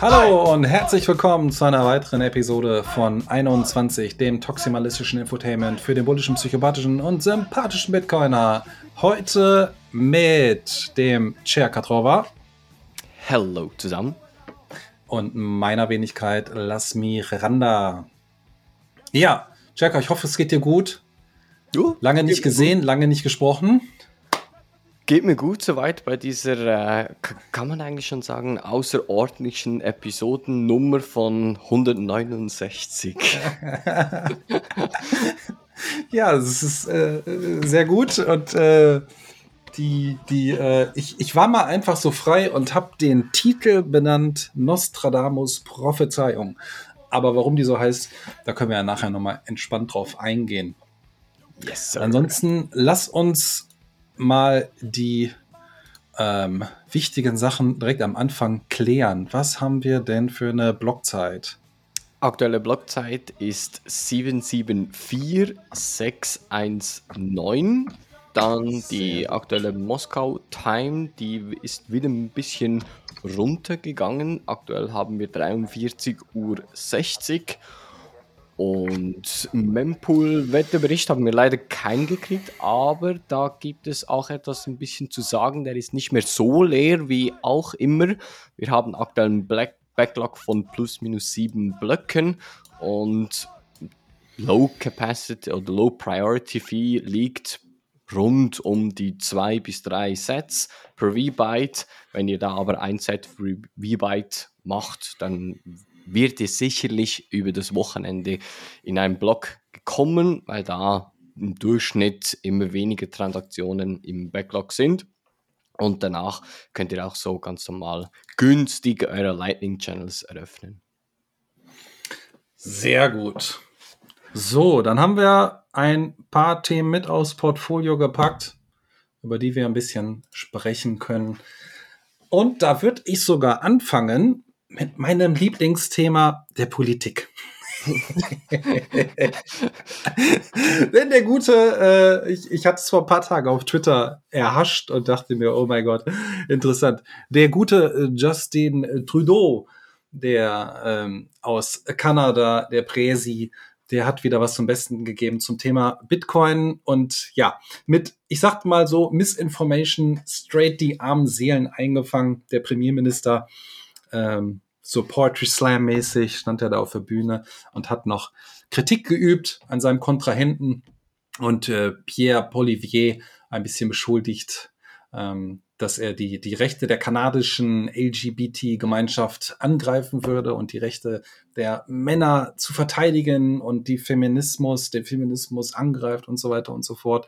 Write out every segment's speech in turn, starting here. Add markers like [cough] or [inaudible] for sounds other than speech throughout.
Hallo und herzlich willkommen zu einer weiteren Episode von 21, dem toximalistischen Infotainment für den bullischen, psychopathischen und sympathischen Bitcoiner. Heute mit dem Chair Katrova. Hallo zusammen. Und meiner Wenigkeit Lasmi Randa. Ja, Jack, ich hoffe, es geht dir gut. Uh, lange nicht gesehen, lange nicht gesprochen. Geht mir gut soweit bei dieser, äh, kann man eigentlich schon sagen, außerordentlichen Episodennummer von 169. [laughs] ja, es ist äh, sehr gut und äh, die, die, äh, ich, ich war mal einfach so frei und habe den Titel benannt Nostradamus Prophezeiung. Aber warum die so heißt, da können wir ja nachher nochmal entspannt drauf eingehen. Yes, sir. Ansonsten lass uns mal die ähm, wichtigen Sachen direkt am Anfang klären. Was haben wir denn für eine Blockzeit? Aktuelle Blockzeit ist 774619. Dann die aktuelle Moskau Time, die ist wieder ein bisschen runtergegangen. Aktuell haben wir 43.60 Uhr. Und Mempool-Wetterbericht haben wir leider keinen gekriegt, aber da gibt es auch etwas ein bisschen zu sagen. Der ist nicht mehr so leer wie auch immer. Wir haben aktuell einen Black Backlog von plus minus sieben Blöcken und Low Capacity oder Low Priority Fee liegt rund um die zwei bis drei Sets per V-Byte. Wenn ihr da aber ein Set für V-Byte macht, dann wird es sicherlich über das Wochenende in einen Block gekommen, weil da im Durchschnitt immer weniger Transaktionen im Backlog sind. Und danach könnt ihr auch so ganz normal günstig eure Lightning Channels eröffnen. Sehr gut. So, dann haben wir ein paar Themen mit aus Portfolio gepackt, über die wir ein bisschen sprechen können. Und da würde ich sogar anfangen mit meinem Lieblingsthema der Politik. [laughs] Denn der gute, äh, ich, ich hatte es vor ein paar Tagen auf Twitter erhascht und dachte mir, oh mein Gott, interessant. Der gute äh, Justin Trudeau, der ähm, aus Kanada, der Präsi, der hat wieder was zum Besten gegeben zum Thema Bitcoin und ja, mit, ich sag mal so, Misinformation straight die armen Seelen eingefangen, der Premierminister ähm, so Poetry Slam mäßig stand er da auf der Bühne und hat noch Kritik geübt an seinem Kontrahenten und äh, Pierre Polivier ein bisschen beschuldigt, ähm, dass er die, die Rechte der kanadischen LGBT-Gemeinschaft angreifen würde und die Rechte der Männer zu verteidigen und die Feminismus, den Feminismus angreift und so weiter und so fort.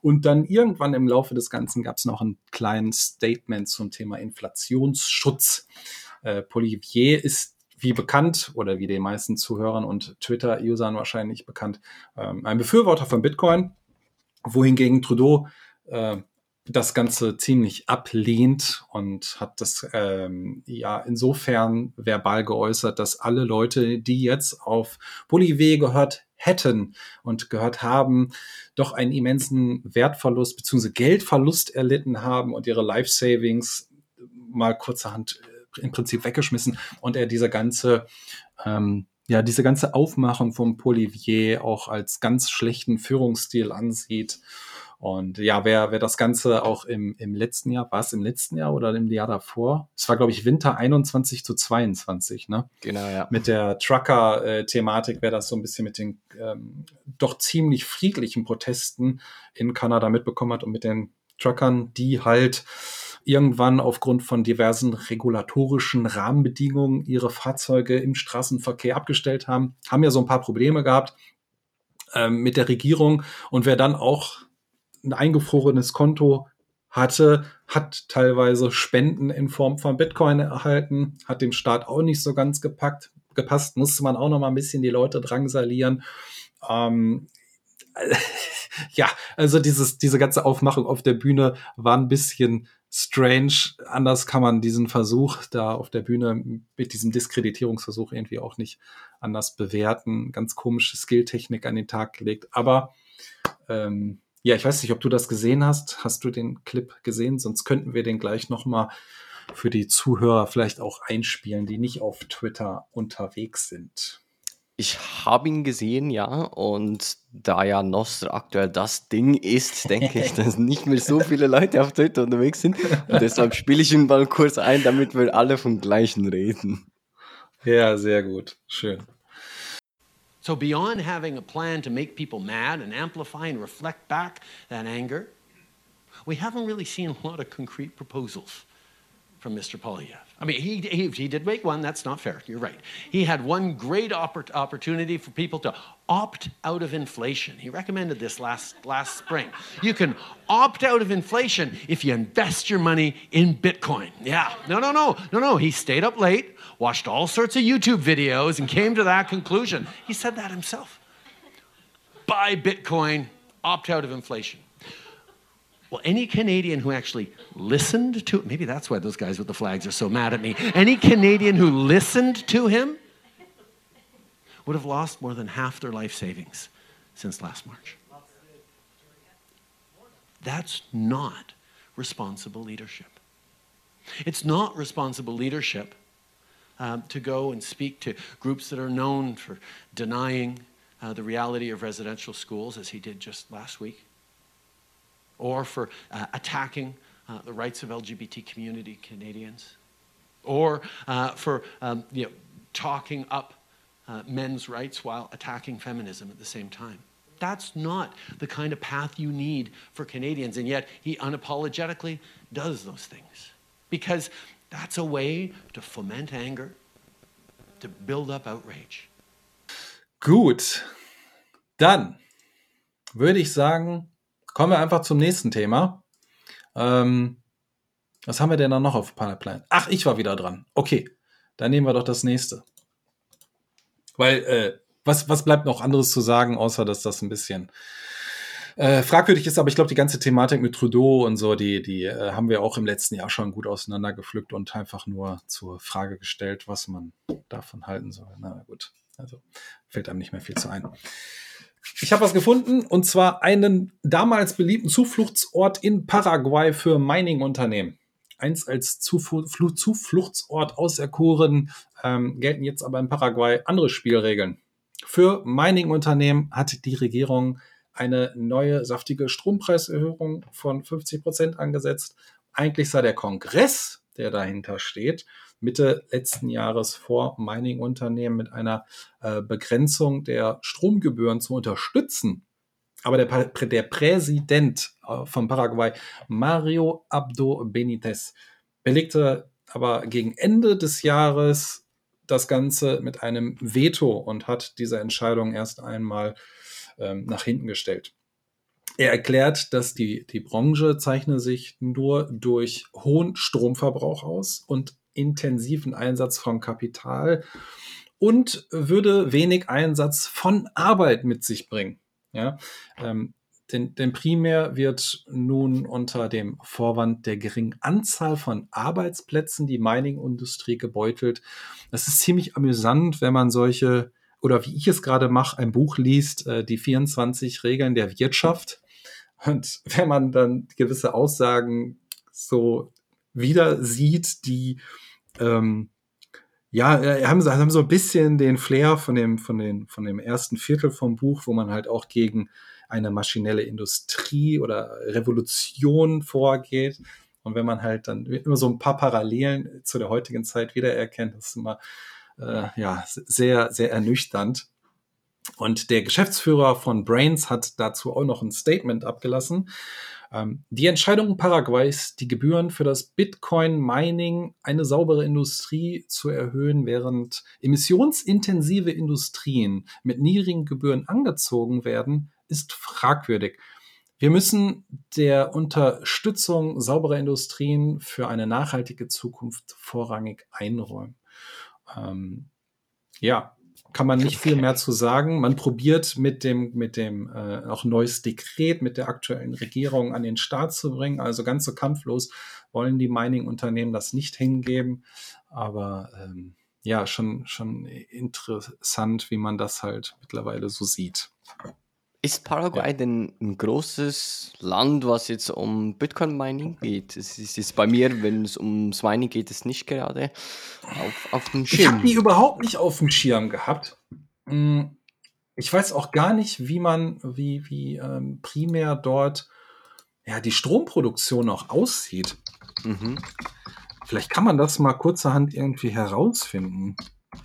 Und dann irgendwann im Laufe des Ganzen gab es noch ein kleines Statement zum Thema Inflationsschutz. Äh, Polivier ist wie bekannt oder wie den meisten Zuhörern und Twitter-Usern wahrscheinlich bekannt, ähm, ein Befürworter von Bitcoin, wohingegen Trudeau äh, das Ganze ziemlich ablehnt und hat das ähm, ja insofern verbal geäußert, dass alle Leute, die jetzt auf Polivier gehört hätten und gehört haben, doch einen immensen Wertverlust bzw. Geldverlust erlitten haben und ihre Life Savings mal kurzerhand im Prinzip weggeschmissen und er diese ganze ähm, ja, diese ganze Aufmachung vom Polivier auch als ganz schlechten Führungsstil ansieht. Und ja, wer, wer das Ganze auch im, im letzten Jahr, war es im letzten Jahr oder im Jahr davor? Es war, glaube ich, Winter 21 zu 22, ne? Genau, ja. Mit der Trucker-Thematik, wer das so ein bisschen mit den ähm, doch ziemlich friedlichen Protesten in Kanada mitbekommen hat und mit den Truckern, die halt irgendwann aufgrund von diversen regulatorischen Rahmenbedingungen ihre Fahrzeuge im Straßenverkehr abgestellt haben, haben ja so ein paar Probleme gehabt ähm, mit der Regierung. Und wer dann auch ein eingefrorenes Konto hatte, hat teilweise Spenden in Form von Bitcoin erhalten, hat dem Staat auch nicht so ganz gepackt, gepasst, musste man auch noch mal ein bisschen die Leute drangsalieren. Ähm, [laughs] ja, also dieses, diese ganze Aufmachung auf der Bühne war ein bisschen strange. Anders kann man diesen Versuch da auf der Bühne mit diesem Diskreditierungsversuch irgendwie auch nicht anders bewerten. Ganz komische Skilltechnik an den Tag gelegt. Aber ähm, ja, ich weiß nicht, ob du das gesehen hast. Hast du den Clip gesehen? Sonst könnten wir den gleich noch mal für die Zuhörer vielleicht auch einspielen, die nicht auf Twitter unterwegs sind? Ich habe ihn gesehen, ja. Und da ja Nostr aktuell das Ding ist, denke ich, [laughs] dass nicht mehr so viele Leute auf Twitter unterwegs sind. Und deshalb spiele ich ihn mal kurz ein, damit wir alle vom gleichen reden. Ja, sehr gut. Schön. So, beyond having a plan to make people mad and amplify and reflect back that anger, we haven't really seen a lot of concrete proposals from Mr. Polyev. I mean, he, he, he did make one, that's not fair, you're right. He had one great oppor- opportunity for people to opt out of inflation. He recommended this last, last spring. You can opt out of inflation if you invest your money in Bitcoin. Yeah, no, no, no, no, no. He stayed up late, watched all sorts of YouTube videos, and came to that conclusion. He said that himself. Buy Bitcoin, opt out of inflation. Well, any Canadian who actually listened to maybe that's why those guys with the flags are so mad at me. Any Canadian who listened to him would have lost more than half their life savings since last March. That's not responsible leadership. It's not responsible leadership um, to go and speak to groups that are known for denying uh, the reality of residential schools, as he did just last week or for uh, attacking uh, the rights of LGBT community Canadians, or uh, for um, you know, talking up uh, men's rights while attacking feminism at the same time. That's not the kind of path you need for Canadians, and yet he unapologetically does those things because that's a way to foment anger, to build up outrage. Gut, dann würde ich sagen, Kommen wir einfach zum nächsten Thema. Ähm, was haben wir denn da noch auf Pipeline? Ach, ich war wieder dran. Okay, dann nehmen wir doch das nächste. Weil, äh, was, was bleibt noch anderes zu sagen, außer dass das ein bisschen äh, fragwürdig ist, aber ich glaube, die ganze Thematik mit Trudeau und so, die, die äh, haben wir auch im letzten Jahr schon gut auseinandergepflückt und einfach nur zur Frage gestellt, was man davon halten soll. Na gut, also fällt einem nicht mehr viel zu ein. Ich habe was gefunden und zwar einen damals beliebten Zufluchtsort in Paraguay für Mining-Unternehmen. Eins als Zufl Zufluchtsort auserkoren, ähm, gelten jetzt aber in Paraguay andere Spielregeln. Für Mining-Unternehmen hat die Regierung eine neue saftige Strompreiserhöhung von 50 Prozent angesetzt. Eigentlich sei der Kongress, der dahinter steht, Mitte letzten Jahres vor, Mining-Unternehmen mit einer äh, Begrenzung der Stromgebühren zu unterstützen. Aber der, der Präsident äh, von Paraguay, Mario Abdo Benitez, belegte aber gegen Ende des Jahres das Ganze mit einem Veto und hat diese Entscheidung erst einmal ähm, nach hinten gestellt. Er erklärt, dass die, die Branche zeichne sich nur durch hohen Stromverbrauch aus und intensiven Einsatz von Kapital und würde wenig Einsatz von Arbeit mit sich bringen. Ja, ähm, denn, denn primär wird nun unter dem Vorwand der geringen Anzahl von Arbeitsplätzen die Mining-Industrie gebeutelt. Das ist ziemlich amüsant, wenn man solche, oder wie ich es gerade mache, ein Buch liest, äh, die 24 Regeln der Wirtschaft. Und wenn man dann gewisse Aussagen so wieder sieht, die ähm, ja, äh, haben, haben so ein bisschen den Flair von dem, von, den, von dem ersten Viertel vom Buch, wo man halt auch gegen eine maschinelle Industrie oder Revolution vorgeht. Und wenn man halt dann immer so ein paar Parallelen zu der heutigen Zeit wiedererkennt, das ist immer äh, ja, sehr, sehr ernüchternd. Und der Geschäftsführer von Brains hat dazu auch noch ein Statement abgelassen. Ähm, die Entscheidung Paraguays, die Gebühren für das Bitcoin-Mining, eine saubere Industrie zu erhöhen, während emissionsintensive Industrien mit niedrigen Gebühren angezogen werden, ist fragwürdig. Wir müssen der Unterstützung sauberer Industrien für eine nachhaltige Zukunft vorrangig einräumen. Ähm, ja, kann man nicht viel mehr zu sagen. Man probiert mit dem, mit dem äh, auch neues Dekret mit der aktuellen Regierung an den Start zu bringen. Also ganz so kampflos wollen die Mining-Unternehmen das nicht hingeben. Aber ähm, ja, schon, schon interessant, wie man das halt mittlerweile so sieht. Ist Paraguay Ja. denn ein großes Land, was jetzt um Bitcoin-Mining geht? Es ist jetzt bei mir, wenn es ums Mining geht, ist nicht gerade auf, auf dem Ich habe Schirm. die überhaupt nicht auf dem Schirm gehabt. Hm, Ich weiß auch gar nicht, wie man, wie, wie ähm, primär dort ja, die Stromproduktion auch aussieht. Mhm. Vielleicht kann man das mal kurzerhand irgendwie herausfinden.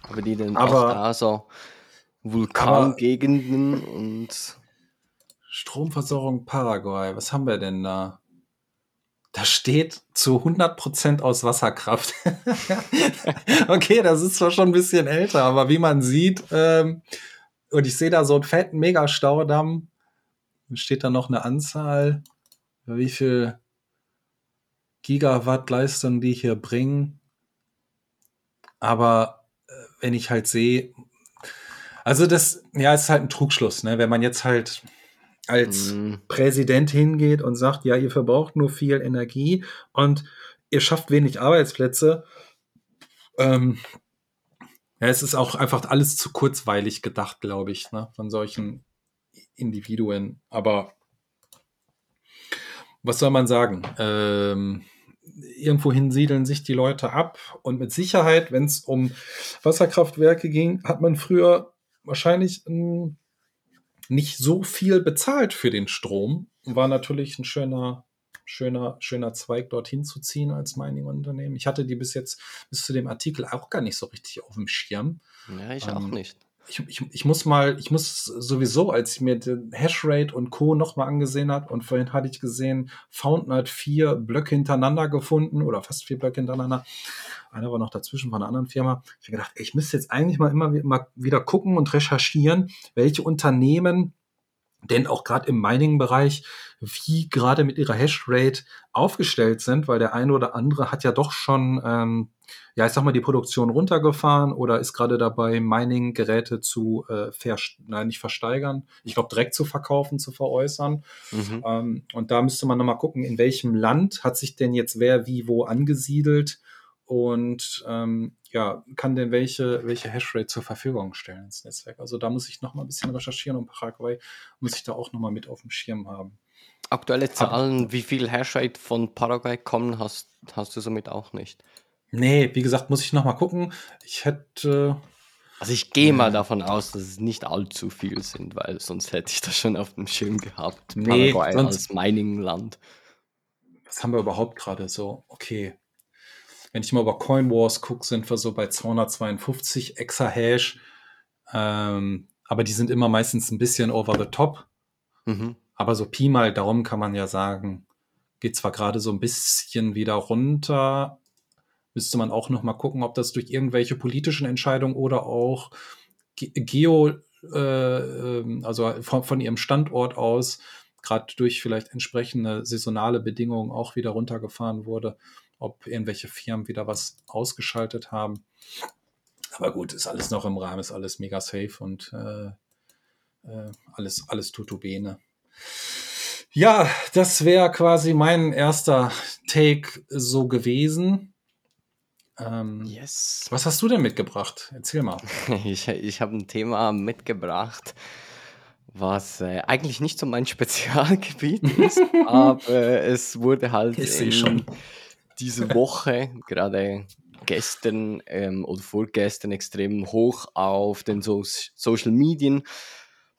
Aber die dann Aber- auch da so Vulkangegenden und Stromversorgung Paraguay, was haben wir denn da? Da steht zu 100% aus Wasserkraft. [laughs] okay, das ist zwar schon ein bisschen älter, aber wie man sieht, ähm, und ich sehe da so einen fetten Megastaudamm, steht da noch eine Anzahl, wie viel Gigawatt Leistung die hier bringen. Aber äh, wenn ich halt sehe, also das, ja, ist halt ein Trugschluss, ne? Wenn man jetzt halt als Mm, Präsident hingeht und sagt, ja, ihr verbraucht nur viel Energie und ihr schafft wenig Arbeitsplätze. Ähm, ja, es ist auch einfach alles zu kurzweilig gedacht, glaube ich, ne, von solchen Individuen. Aber was soll man sagen? Ähm, irgendwohin siedeln sich die Leute ab und mit Sicherheit, wenn es um Wasserkraftwerke ging, hat man früher wahrscheinlich ein nicht so viel bezahlt für den Strom. War natürlich ein schöner, schöner, schöner Zweig, dorthin zu ziehen als Mining-Unternehmen. Ich hatte die bis jetzt, bis zu dem Artikel auch gar nicht so richtig auf dem Schirm. ja, ich auch Ähm, nicht. Ich, ich, ich muss mal, ich muss sowieso, als ich mir den Hashrate und Co. nochmal angesehen habe, und vorhin hatte ich gesehen, Fountain hat vier Blöcke hintereinander gefunden oder fast vier Blöcke hintereinander. Einer war noch dazwischen von einer anderen Firma. Ich habe gedacht, ey, ich müsste jetzt eigentlich mal immer mal wieder gucken und recherchieren, welche Unternehmen denn auch gerade im Mining-Bereich, wie gerade mit ihrer Hashrate aufgestellt sind, weil der eine oder andere hat ja doch schon, ähm, ja, ich sag mal, die Produktion runtergefahren oder ist gerade dabei, Mining-Geräte zu äh, nein, nicht versteigern, ich glaube direkt zu verkaufen, zu veräußern. Mhm. Ähm, und da müsste man nochmal gucken, in welchem Land hat sich denn jetzt wer wie wo angesiedelt und ähm, ja, kann denn welche, welche Hashrate zur Verfügung stellen ins Netzwerk. Also da muss ich nochmal ein bisschen recherchieren und Paraguay muss ich da auch nochmal mit auf dem Schirm haben. Aktuelle Zahlen, wie viel Hashrate von Paraguay kommen, hast, hast du somit auch nicht. Nee, wie gesagt, muss ich nochmal gucken. Ich hätte, Also ich gehe mal davon aus, dass es nicht allzu viel sind, weil sonst hätte ich das schon auf dem Schirm gehabt. Nee, Paraguay als Mining-Land. was haben wir überhaupt gerade so? Okay. Wenn ich mal über Coin Wars gucke, sind wir so bei 252 Exahash. Ähm, aber die sind immer meistens ein bisschen over the top. Mhm. Aber so Pi mal Daumen kann man ja sagen, geht zwar gerade so ein bisschen wieder runter. Müsste man auch noch mal gucken, ob das durch irgendwelche politischen Entscheidungen oder auch ge geo, äh, ähm, also von, von ihrem Standort aus, gerade durch vielleicht entsprechende saisonale Bedingungen auch wieder runtergefahren wurde, ob irgendwelche Firmen wieder was ausgeschaltet haben. Aber gut, ist alles noch im Rahmen, ist alles mega safe und äh, äh, alles, alles tutubene. Ja, das wäre quasi mein erster Take so gewesen. Ähm, Yes. Was hast du denn mitgebracht? Erzähl mal. [laughs] Ich, ich habe ein Thema mitgebracht, was äh, eigentlich nicht so mein [laughs] Spezialgebiet ist, [laughs] aber es wurde halt Ich seh in schon. Diese Woche, gerade gestern ähm, oder vorgestern, extrem hoch auf den so Social Medien,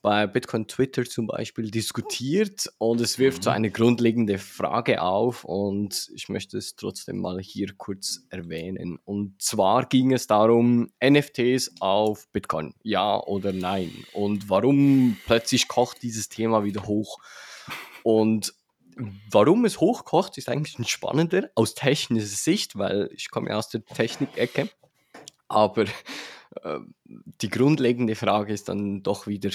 bei Bitcoin Twitter zum Beispiel, diskutiert und es wirft so Mhm. eine grundlegende Frage auf und ich möchte es trotzdem mal hier kurz erwähnen. Und zwar ging es darum, NFTs auf Bitcoin, ja oder nein? Und warum plötzlich kocht dieses Thema wieder hoch? Und warum es hochkocht, ist eigentlich ein spannender aus technischer Sicht, weil ich komme ja aus der Technik-Ecke. Aber äh, die grundlegende Frage ist dann doch wieder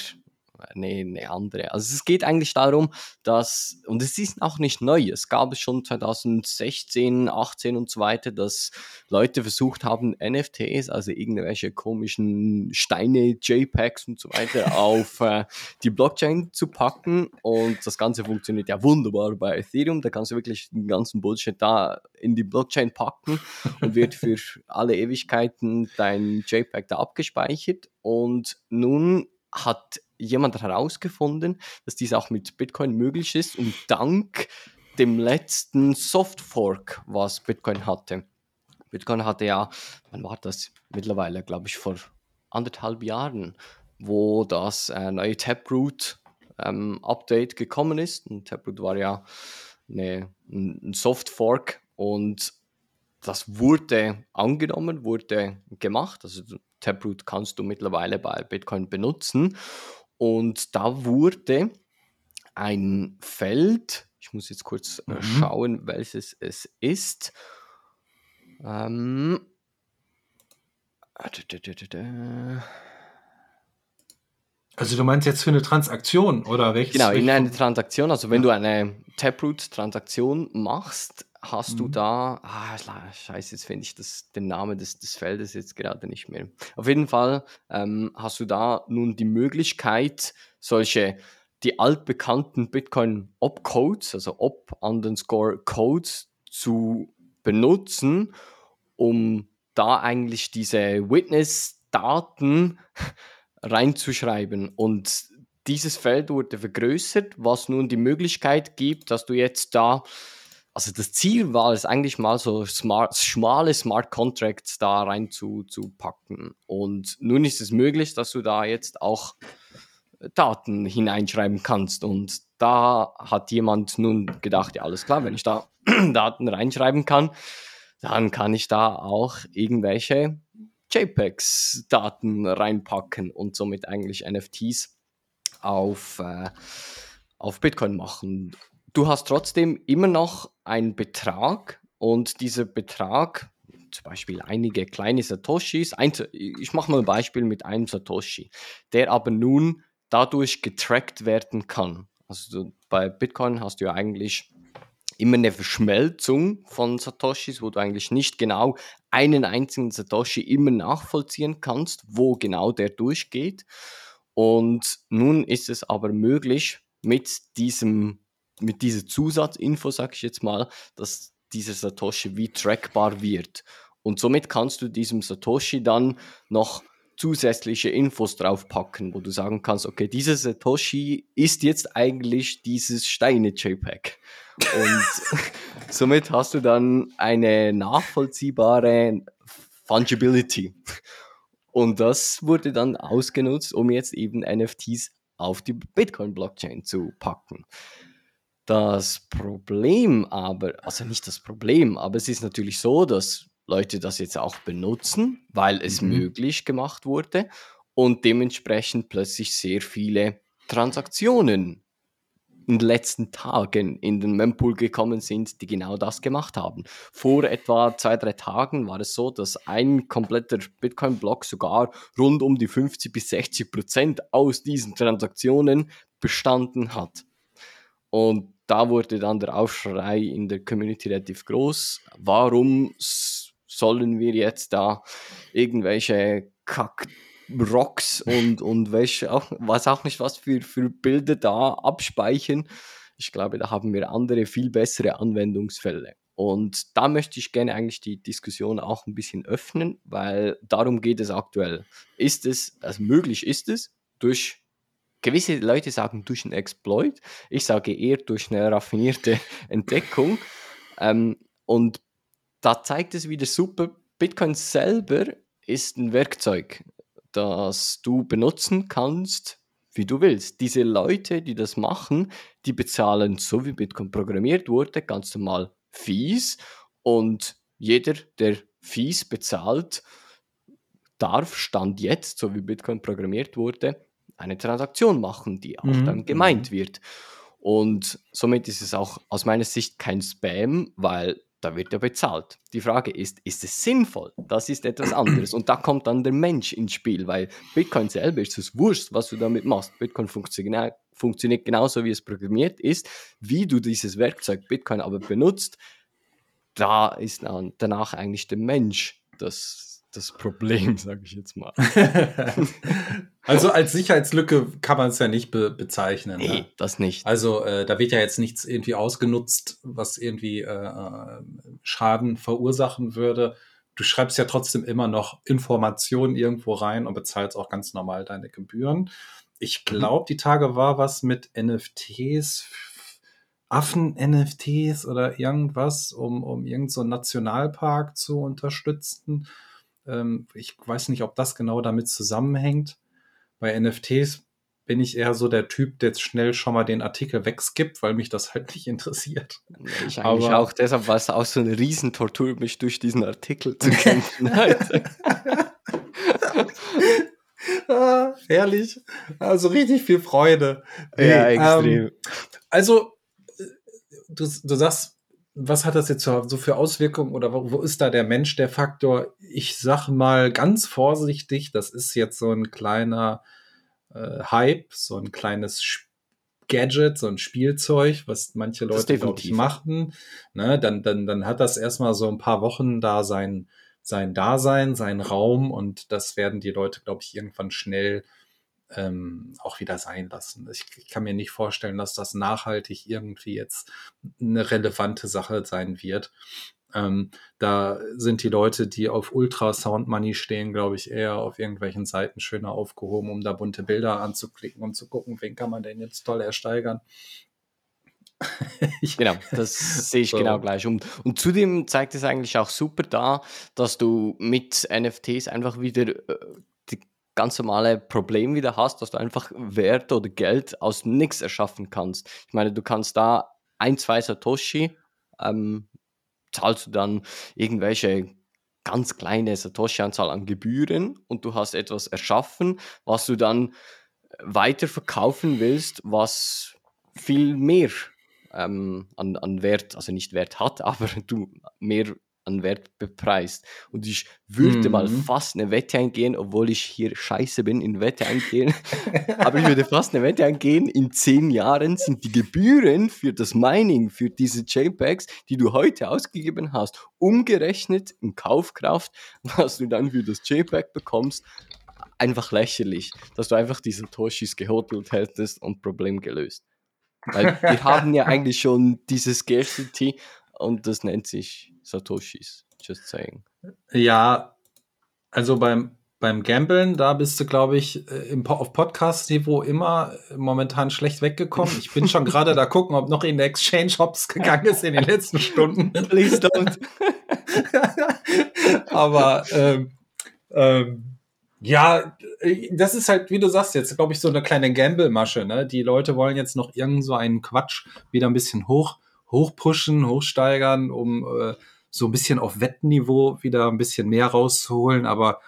eine, eine andere. Also es geht eigentlich darum, dass, und es ist auch nicht neu, es gab es schon 2016, 18 und so weiter, dass Leute versucht haben, NFTs, also irgendwelche komischen Steine, JPEGs und so weiter, [laughs] auf äh, die Blockchain zu packen. Und das Ganze funktioniert ja wunderbar bei Ethereum. Da kannst du wirklich den ganzen Bullshit da in die Blockchain packen und [laughs] wird für alle Ewigkeiten dein JPEG da abgespeichert. Und nun hat jemand herausgefunden, dass dies auch mit Bitcoin möglich ist und dank dem letzten Softfork, was Bitcoin hatte. Bitcoin hatte ja, wann war das? Mittlerweile, glaube ich, vor anderthalb Jahren, wo das äh, neue Taproot ähm, Update gekommen ist. Und Taproot war ja eine, ein Softfork und das wurde angenommen, wurde gemacht. Also Taproot kannst du mittlerweile bei Bitcoin benutzen. Und da wurde ein Feld, ich muss jetzt kurz äh, mhm. schauen, welches es ist. Ähm, also du meinst jetzt für eine Transaktion oder welches? Genau, in eine Transaktion. Also wenn du eine Taproot-Transaktion machst, hast mhm. du da, ah, scheiße, jetzt finde ich das, den Namen des, des Feldes jetzt gerade nicht mehr. Auf jeden Fall ähm, hast du da nun die Möglichkeit, solche, die altbekannten Bitcoin-Opcodes, also Op underscore Codes zu benutzen, um da eigentlich diese Witness-Daten [laughs] reinzuschreiben. Und dieses Feld wurde vergrößert, was nun die Möglichkeit gibt, dass du jetzt da also das Ziel war es eigentlich mal so smart, schmale Smart Contracts da rein zu, zu packen. Und nun ist es möglich, dass du da jetzt auch Daten hineinschreiben kannst. Und da hat jemand nun gedacht, ja alles klar, wenn ich da [clears throat] Daten reinschreiben kann, dann kann ich da auch irgendwelche JPEGs-Daten reinpacken und somit eigentlich NFTs auf, äh, auf Bitcoin machen du hast trotzdem immer noch einen Betrag und dieser Betrag, zum Beispiel einige kleine Satoshis, ein, ich mache mal ein Beispiel mit einem Satoshi, der aber nun dadurch getrackt werden kann. Also du, bei Bitcoin hast du ja eigentlich immer eine Verschmelzung von Satoshis, wo du eigentlich nicht genau einen einzigen Satoshi immer nachvollziehen kannst, wo genau der durchgeht. Und nun ist es aber möglich, mit diesem mit dieser Zusatzinfo, sag ich jetzt mal, dass dieser Satoshi wie trackbar wird. Und somit kannst du diesem Satoshi dann noch zusätzliche Infos draufpacken, wo du sagen kannst, okay, dieser Satoshi ist jetzt eigentlich dieses Steine-JPEG. Und [laughs] somit hast du dann eine nachvollziehbare Fungibility. Und das wurde dann ausgenutzt, um jetzt eben NFTs auf die Bitcoin-Blockchain zu packen. Das Problem aber, also nicht das Problem, aber es ist natürlich so, dass Leute das jetzt auch benutzen, weil es mhm. möglich gemacht wurde und dementsprechend plötzlich sehr viele Transaktionen in den letzten Tagen in den Mempool gekommen sind, die genau das gemacht haben. Vor etwa zwei, drei Tagen war es so, dass ein kompletter Bitcoin-Block sogar rund um die 50 bis 60 Prozent aus diesen Transaktionen bestanden hat. Und da wurde dann der Aufschrei in der Community relativ groß. Warum sollen wir jetzt da irgendwelche Kack Rocks und, und welche, auch, was auch nicht was für, für Bilder da abspeichern. Ich glaube, da haben wir andere, viel bessere Anwendungsfälle. Und da möchte ich gerne eigentlich die Diskussion auch ein bisschen öffnen, weil darum geht es aktuell. Ist es, also möglich ist es, durch gewisse Leute sagen durch einen Exploit, ich sage eher durch eine raffinierte [laughs] Entdeckung. Ähm, und da zeigt es wieder super, Bitcoin selber ist ein Werkzeug, das du benutzen kannst, wie du willst. Diese Leute, die das machen, die bezahlen, so wie Bitcoin programmiert wurde, ganz normal Fees. Und jeder, der Fees bezahlt, darf, stand jetzt, so wie Bitcoin programmiert wurde, eine Transaktion machen, die auch mhm. dann gemeint mhm. wird. Und somit ist es auch aus meiner Sicht kein Spam, weil da wird ja bezahlt. Die Frage ist, ist es sinnvoll? Das ist etwas [clears throat] anderes. Und da kommt dann der Mensch ins Spiel, weil Bitcoin selber ist es wurscht, was du damit machst. Bitcoin funktioniert, funktioniert genauso, wie es programmiert ist. Wie du dieses Werkzeug Bitcoin aber benutzt, da ist danach eigentlich der Mensch das das Problem, [laughs] sage ich jetzt mal. [laughs] also als Sicherheitslücke kann man es ja nicht be bezeichnen. Nee, ne? das nicht. Also äh, da wird ja jetzt nichts irgendwie ausgenutzt, was irgendwie äh, Schaden verursachen würde. du schreibst ja trotzdem immer noch Informationen irgendwo rein und bezahlst auch ganz normal deine Gebühren. Ich Mhm. glaube, die Tage war was mit NFTs, Affen-NFTs oder irgendwas, um, um irgendeinen so Nationalpark zu unterstützen. Ähm, ich weiß nicht, ob das genau damit zusammenhängt. Bei NFTs bin ich eher so der Typ, der jetzt schnell schon mal den Artikel wegskippt, weil mich das halt nicht interessiert. Ich eigentlich Aber- auch, deshalb war es auch so eine Riesentortur, mich durch diesen Artikel zu kämpfen. heute. [laughs] Ah, herrlich. Also richtig viel Freude. ja, Nee, extrem. ähm, also, äh, du, du sagst, was hat das jetzt so für Auswirkungen oder wo, wo ist da der Mensch der Faktor? Ich sag mal ganz vorsichtig, das ist jetzt so ein kleiner äh, Hype, so ein kleines Gadget, so ein Spielzeug, was manche Leute, glaube ich, machen. Ne, dann, dann, dann hat das erstmal so ein paar Wochen da sein, sein Dasein, seinen Raum und das werden die Leute, glaube ich, irgendwann schnell ähm, auch wieder sein lassen. Ich, ich kann mir nicht vorstellen, dass das nachhaltig irgendwie jetzt eine relevante Sache sein wird. Ähm, da sind die Leute, die auf Ultrasound Money stehen, glaube ich, eher auf irgendwelchen Seiten schöner aufgehoben, um da bunte Bilder anzuklicken und zu gucken, wen kann man denn jetzt toll ersteigern. [laughs] Genau, das sehe ich So. genau gleich. Und, und zudem zeigt es eigentlich auch super da, dass du mit NFTs einfach wieder äh, ganz normale Problem wieder hast, dass du einfach Wert oder Geld aus nichts erschaffen kannst. Ich meine, du kannst da ein, zwei Satoshi, ähm, zahlst du dann irgendwelche ganz kleine Satoshi-Anzahl an Gebühren und du hast etwas erschaffen, was du dann weiter verkaufen willst, was viel mehr ähm, an, an Wert, also nicht Wert hat, [laughs] aber du mehr an Wert bepreist. Und ich würde mal Mhm. fast eine Wette eingehen, obwohl ich hier scheiße bin in Wette eingehen, [laughs] aber ich würde fast eine Wette eingehen, in zehn Jahren sind die Gebühren für das Mining, für diese JPEGs, die du heute ausgegeben hast, umgerechnet in Kaufkraft, [laughs] was du dann für das JPEG bekommst, einfach lächerlich, dass du einfach die Satoshis gehotelt hättest und Problem gelöst. Weil wir haben ja [laughs] eigentlich schon diese Scarcity und das nennt sich Satoshis. Just saying. Ja, also beim, beim Gambeln, da bist du, glaube ich, äh, im, auf Podcast-Niveau immer äh, momentan schlecht weggekommen. Ich bin schon gerade da gucken, ob noch in der Exchange Hops gegangen ist in den letzten Stunden. Please don't. [laughs] Aber ähm, ähm, ja, das ist halt, wie du sagst, jetzt, glaube ich, so eine kleine Gamble-Masche. Ne? Die Leute wollen jetzt noch irgend so einen Quatsch wieder ein bisschen hoch, hochpushen, hochsteigern, um äh, so ein bisschen auf Wettniveau wieder ein bisschen mehr rauszuholen. Aber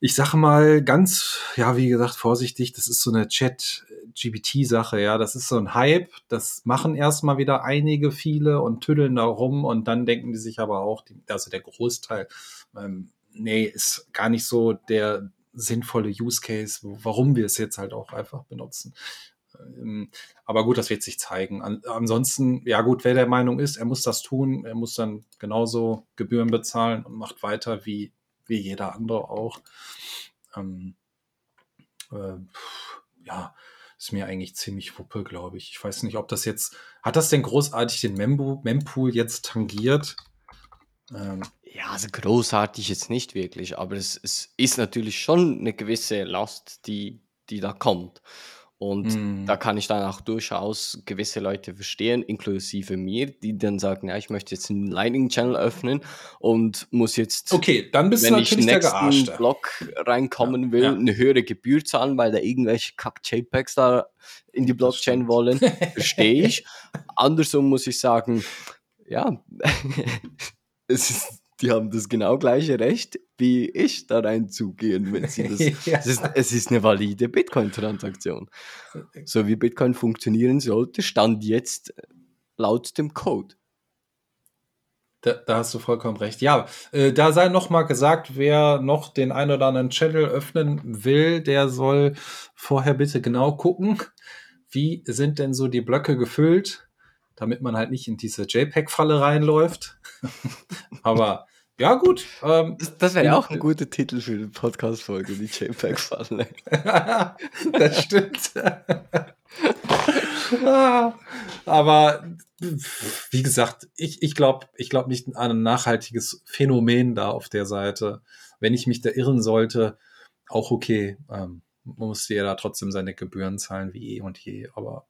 ich sage mal ganz, ja, wie gesagt, vorsichtig, das ist so eine Chat-GBT-Sache, ja, das ist so ein Hype, das machen erstmal wieder einige, viele und tüddeln da rum und dann denken die sich aber auch, also der Großteil, ähm, nee, ist gar nicht so der sinnvolle Use Case, warum wir es jetzt halt auch einfach benutzen. Ähm, Aber gut, das wird sich zeigen. An, ansonsten, ja gut, wer der Meinung ist, er muss das tun, er muss dann genauso Gebühren bezahlen und macht weiter wie, wie jeder andere auch. Ähm, äh, ja, ist mir eigentlich ziemlich wuppe, glaube ich. Ich weiß nicht, ob das jetzt, hat das denn großartig den Mempool jetzt tangiert? Ähm, Ja, also großartig jetzt nicht wirklich, aber es, es ist natürlich schon eine gewisse Last, die, die da kommt. Und Mm. da kann ich dann auch durchaus gewisse Leute verstehen, inklusive mir, die dann sagen, ja, ich möchte jetzt einen Lightning-Channel öffnen und muss jetzt, okay, dann bist wenn du ich der nächsten Gearschte. Block reinkommen Ja, will, ja. eine höhere Gebühr zahlen, weil da irgendwelche Kack-JPEGs da in die Blockchain wollen, verstehe ich. [laughs] Andersrum muss ich sagen, ja, [laughs] es ist, die haben das genau gleiche Recht, wie ich da reinzugehen, wenn sie das. [laughs] Ja. es, ist, es ist eine valide Bitcoin-Transaktion. So wie Bitcoin funktionieren sollte, stand jetzt laut dem Code. Da, da hast du vollkommen recht. Ja, äh, da sei noch mal gesagt, wer noch den ein oder anderen Channel öffnen will, der soll vorher bitte genau gucken, wie sind denn so die Blöcke gefüllt, damit man halt nicht in diese JPEG-Falle reinläuft. [laughs] Aber ja, gut. Ähm, Das, das wäre Ja. auch ein guter Titel für die Podcast-Folge, die JPEG-Falle. [laughs] das stimmt. Ah, aber wie gesagt, ich, ich glaube ich glaub nicht an ein nachhaltiges Phänomen da auf der Seite. Wenn ich mich da irren sollte, auch okay. Ähm, muss ja da trotzdem seine Gebühren zahlen wie eh und je, aber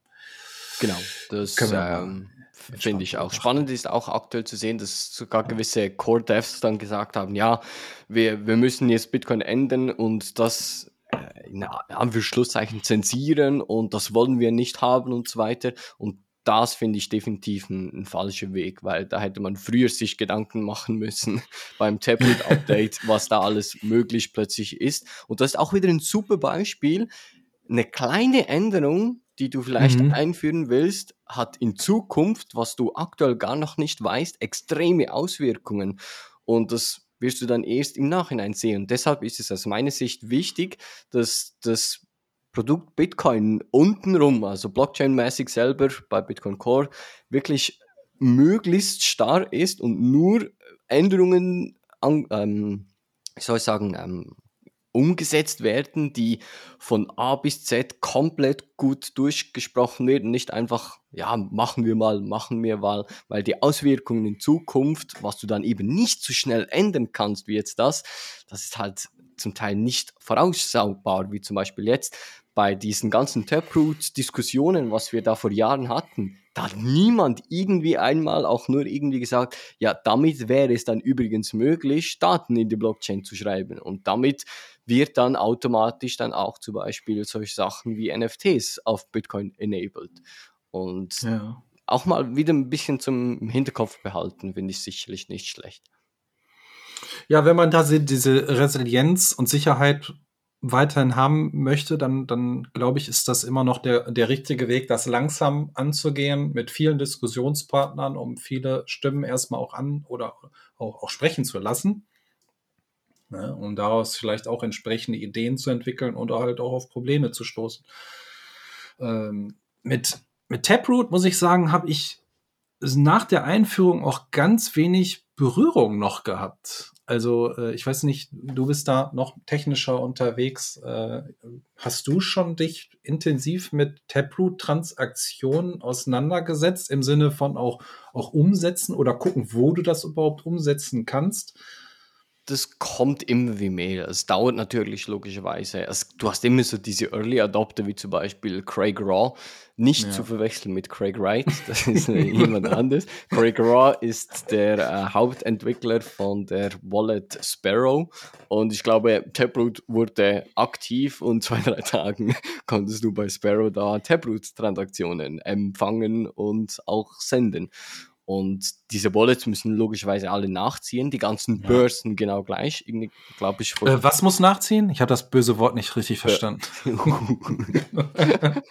Genau, das ähm, finde ich auch. Spannend ist auch aktuell zu sehen, dass sogar gewisse Core-Devs dann gesagt haben, ja, wir, wir müssen jetzt Bitcoin ändern und das äh, in Anführungszeichen zensieren und das wollen wir nicht haben und so weiter. Und das finde ich definitiv ein, ein, falscher Weg, weil da hätte man früher sich Gedanken machen müssen [laughs] beim Tablet-Update, [laughs] was da alles möglich plötzlich ist. Und das ist auch wieder ein super Beispiel. Eine kleine Änderung, die du vielleicht mhm. einführen willst, hat in Zukunft, was du aktuell gar noch nicht weißt, extreme Auswirkungen. Und das wirst du dann erst im Nachhinein sehen. Und deshalb ist es aus meiner Sicht wichtig, dass das Produkt Bitcoin untenrum, also Blockchain-mäßig selber bei Bitcoin Core, wirklich möglichst starr ist und nur Änderungen, an, ähm, wie soll ich sagen, ähm, umgesetzt werden, die von A bis Z komplett gut durchgesprochen werden, nicht einfach, ja, machen wir mal, machen wir mal, weil die Auswirkungen in Zukunft, was du dann eben nicht so schnell ändern kannst wie jetzt das, das ist halt zum Teil nicht voraussaubar, wie zum Beispiel jetzt bei diesen ganzen Taproot-Diskussionen, was wir da vor Jahren hatten, da hat niemand irgendwie einmal auch nur irgendwie gesagt, ja, damit wäre es dann übrigens möglich, Daten in die Blockchain zu schreiben. Und damit wird dann automatisch dann auch zum Beispiel solche Sachen wie NFTs auf Bitcoin enabled. Und ja. auch mal wieder ein bisschen zum Hinterkopf behalten, finde ich sicherlich nicht schlecht. Ja, wenn man da diese Resilienz und Sicherheit weiterhin haben möchte, dann, dann glaube ich, ist das immer noch der, der richtige Weg, das langsam anzugehen mit vielen Diskussionspartnern, um viele Stimmen erstmal auch an oder auch, auch sprechen zu lassen. Ne, um daraus vielleicht auch entsprechende Ideen zu entwickeln oder halt auch auf Probleme zu stoßen. Ähm, mit, mit Taproot, muss ich sagen, habe ich nach der Einführung auch ganz wenig Berührung noch gehabt. Also äh, ich weiß nicht, du bist da noch technischer unterwegs. Äh, hast du schon dich intensiv mit Taproot-Transaktionen auseinandergesetzt, im Sinne von auch, auch umsetzen oder gucken, wo du das überhaupt umsetzen kannst? Das kommt immer wie mehr. Es dauert natürlich logischerweise. Es, du hast immer so diese Early Adopter, wie zum Beispiel Craig Raw. Nicht ja. zu verwechseln mit Craig Wright, [laughs] das ist jemand anderes. Craig Raw ist der äh, Hauptentwickler von der Wallet Sparrow. Und ich glaube, Taproot wurde aktiv und zwei, drei Tagen [laughs] konntest du bei Sparrow da Taproot-Transaktionen empfangen und auch senden. Und diese Wallets müssen logischerweise alle nachziehen, die ganzen ja. Börsen genau gleich. glaube ich. Äh, was muss nachziehen? Ich habe das böse Wort nicht richtig verstanden. [laughs]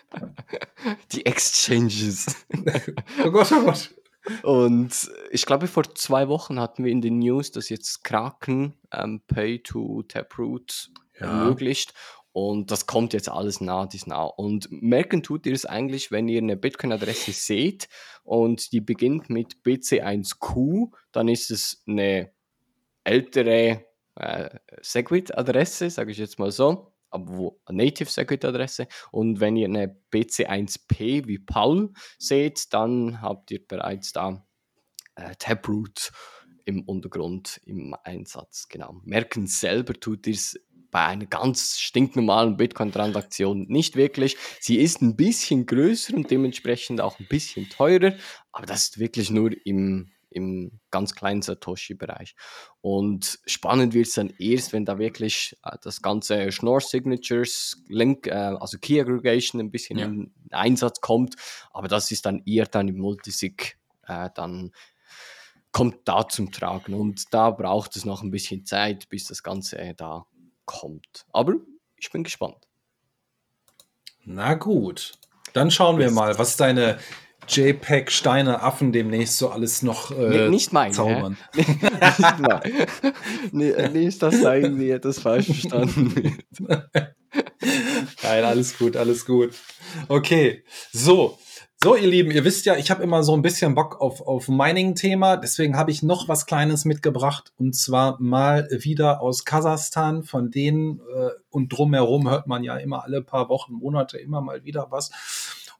die Exchanges. [laughs] oh Gott, oh Gott. Und ich glaube, vor zwei Wochen hatten wir in den News, dass jetzt Kraken ähm, Pay to Taproot ja. Und das kommt jetzt alles nah, dies nah. Und merken tut ihr es eigentlich, wenn ihr eine Bitcoin-Adresse seht und die beginnt mit BC1Q, dann ist es eine ältere äh, Segwit-Adresse, sage ich jetzt mal so, aber Native Segwit-Adresse. Und wenn ihr eine BC1P wie Paul seht, dann habt ihr bereits da äh, Taproot im Untergrund im Einsatz. Genau. Merken selber tut ihr es bei einer ganz stinknormalen Bitcoin-Transaktion nicht wirklich. Sie ist ein bisschen größer und dementsprechend auch ein bisschen teurer, aber das ist wirklich nur im, im ganz kleinen Satoshi-Bereich. Und spannend wird es dann erst, wenn da wirklich äh, das ganze Schnorr Signatures, Link, äh, also Key Aggregation ein bisschen ja. in Einsatz kommt, aber das ist dann eher dann im Multisig äh, dann kommt da zum Tragen und da braucht es noch ein bisschen Zeit, bis das Ganze da kommt. Aber ich bin gespannt. Na gut, dann schauen wir mal, was deine JPEG Steine Affen demnächst so alles noch äh, nee, nicht mein, zaubern. [laughs] nicht mein. nee, nicht, dass da irgendwie etwas falsch verstanden. [laughs] Nein, alles gut, alles gut. Okay, so, so, ihr Lieben, ihr wisst ja, ich habe immer so ein bisschen Bock auf, auf Mining-Thema, deswegen habe ich noch was Kleines mitgebracht und zwar mal wieder aus Kasachstan. Von denen äh, und drumherum hört man ja immer alle paar Wochen, Monate immer mal wieder was.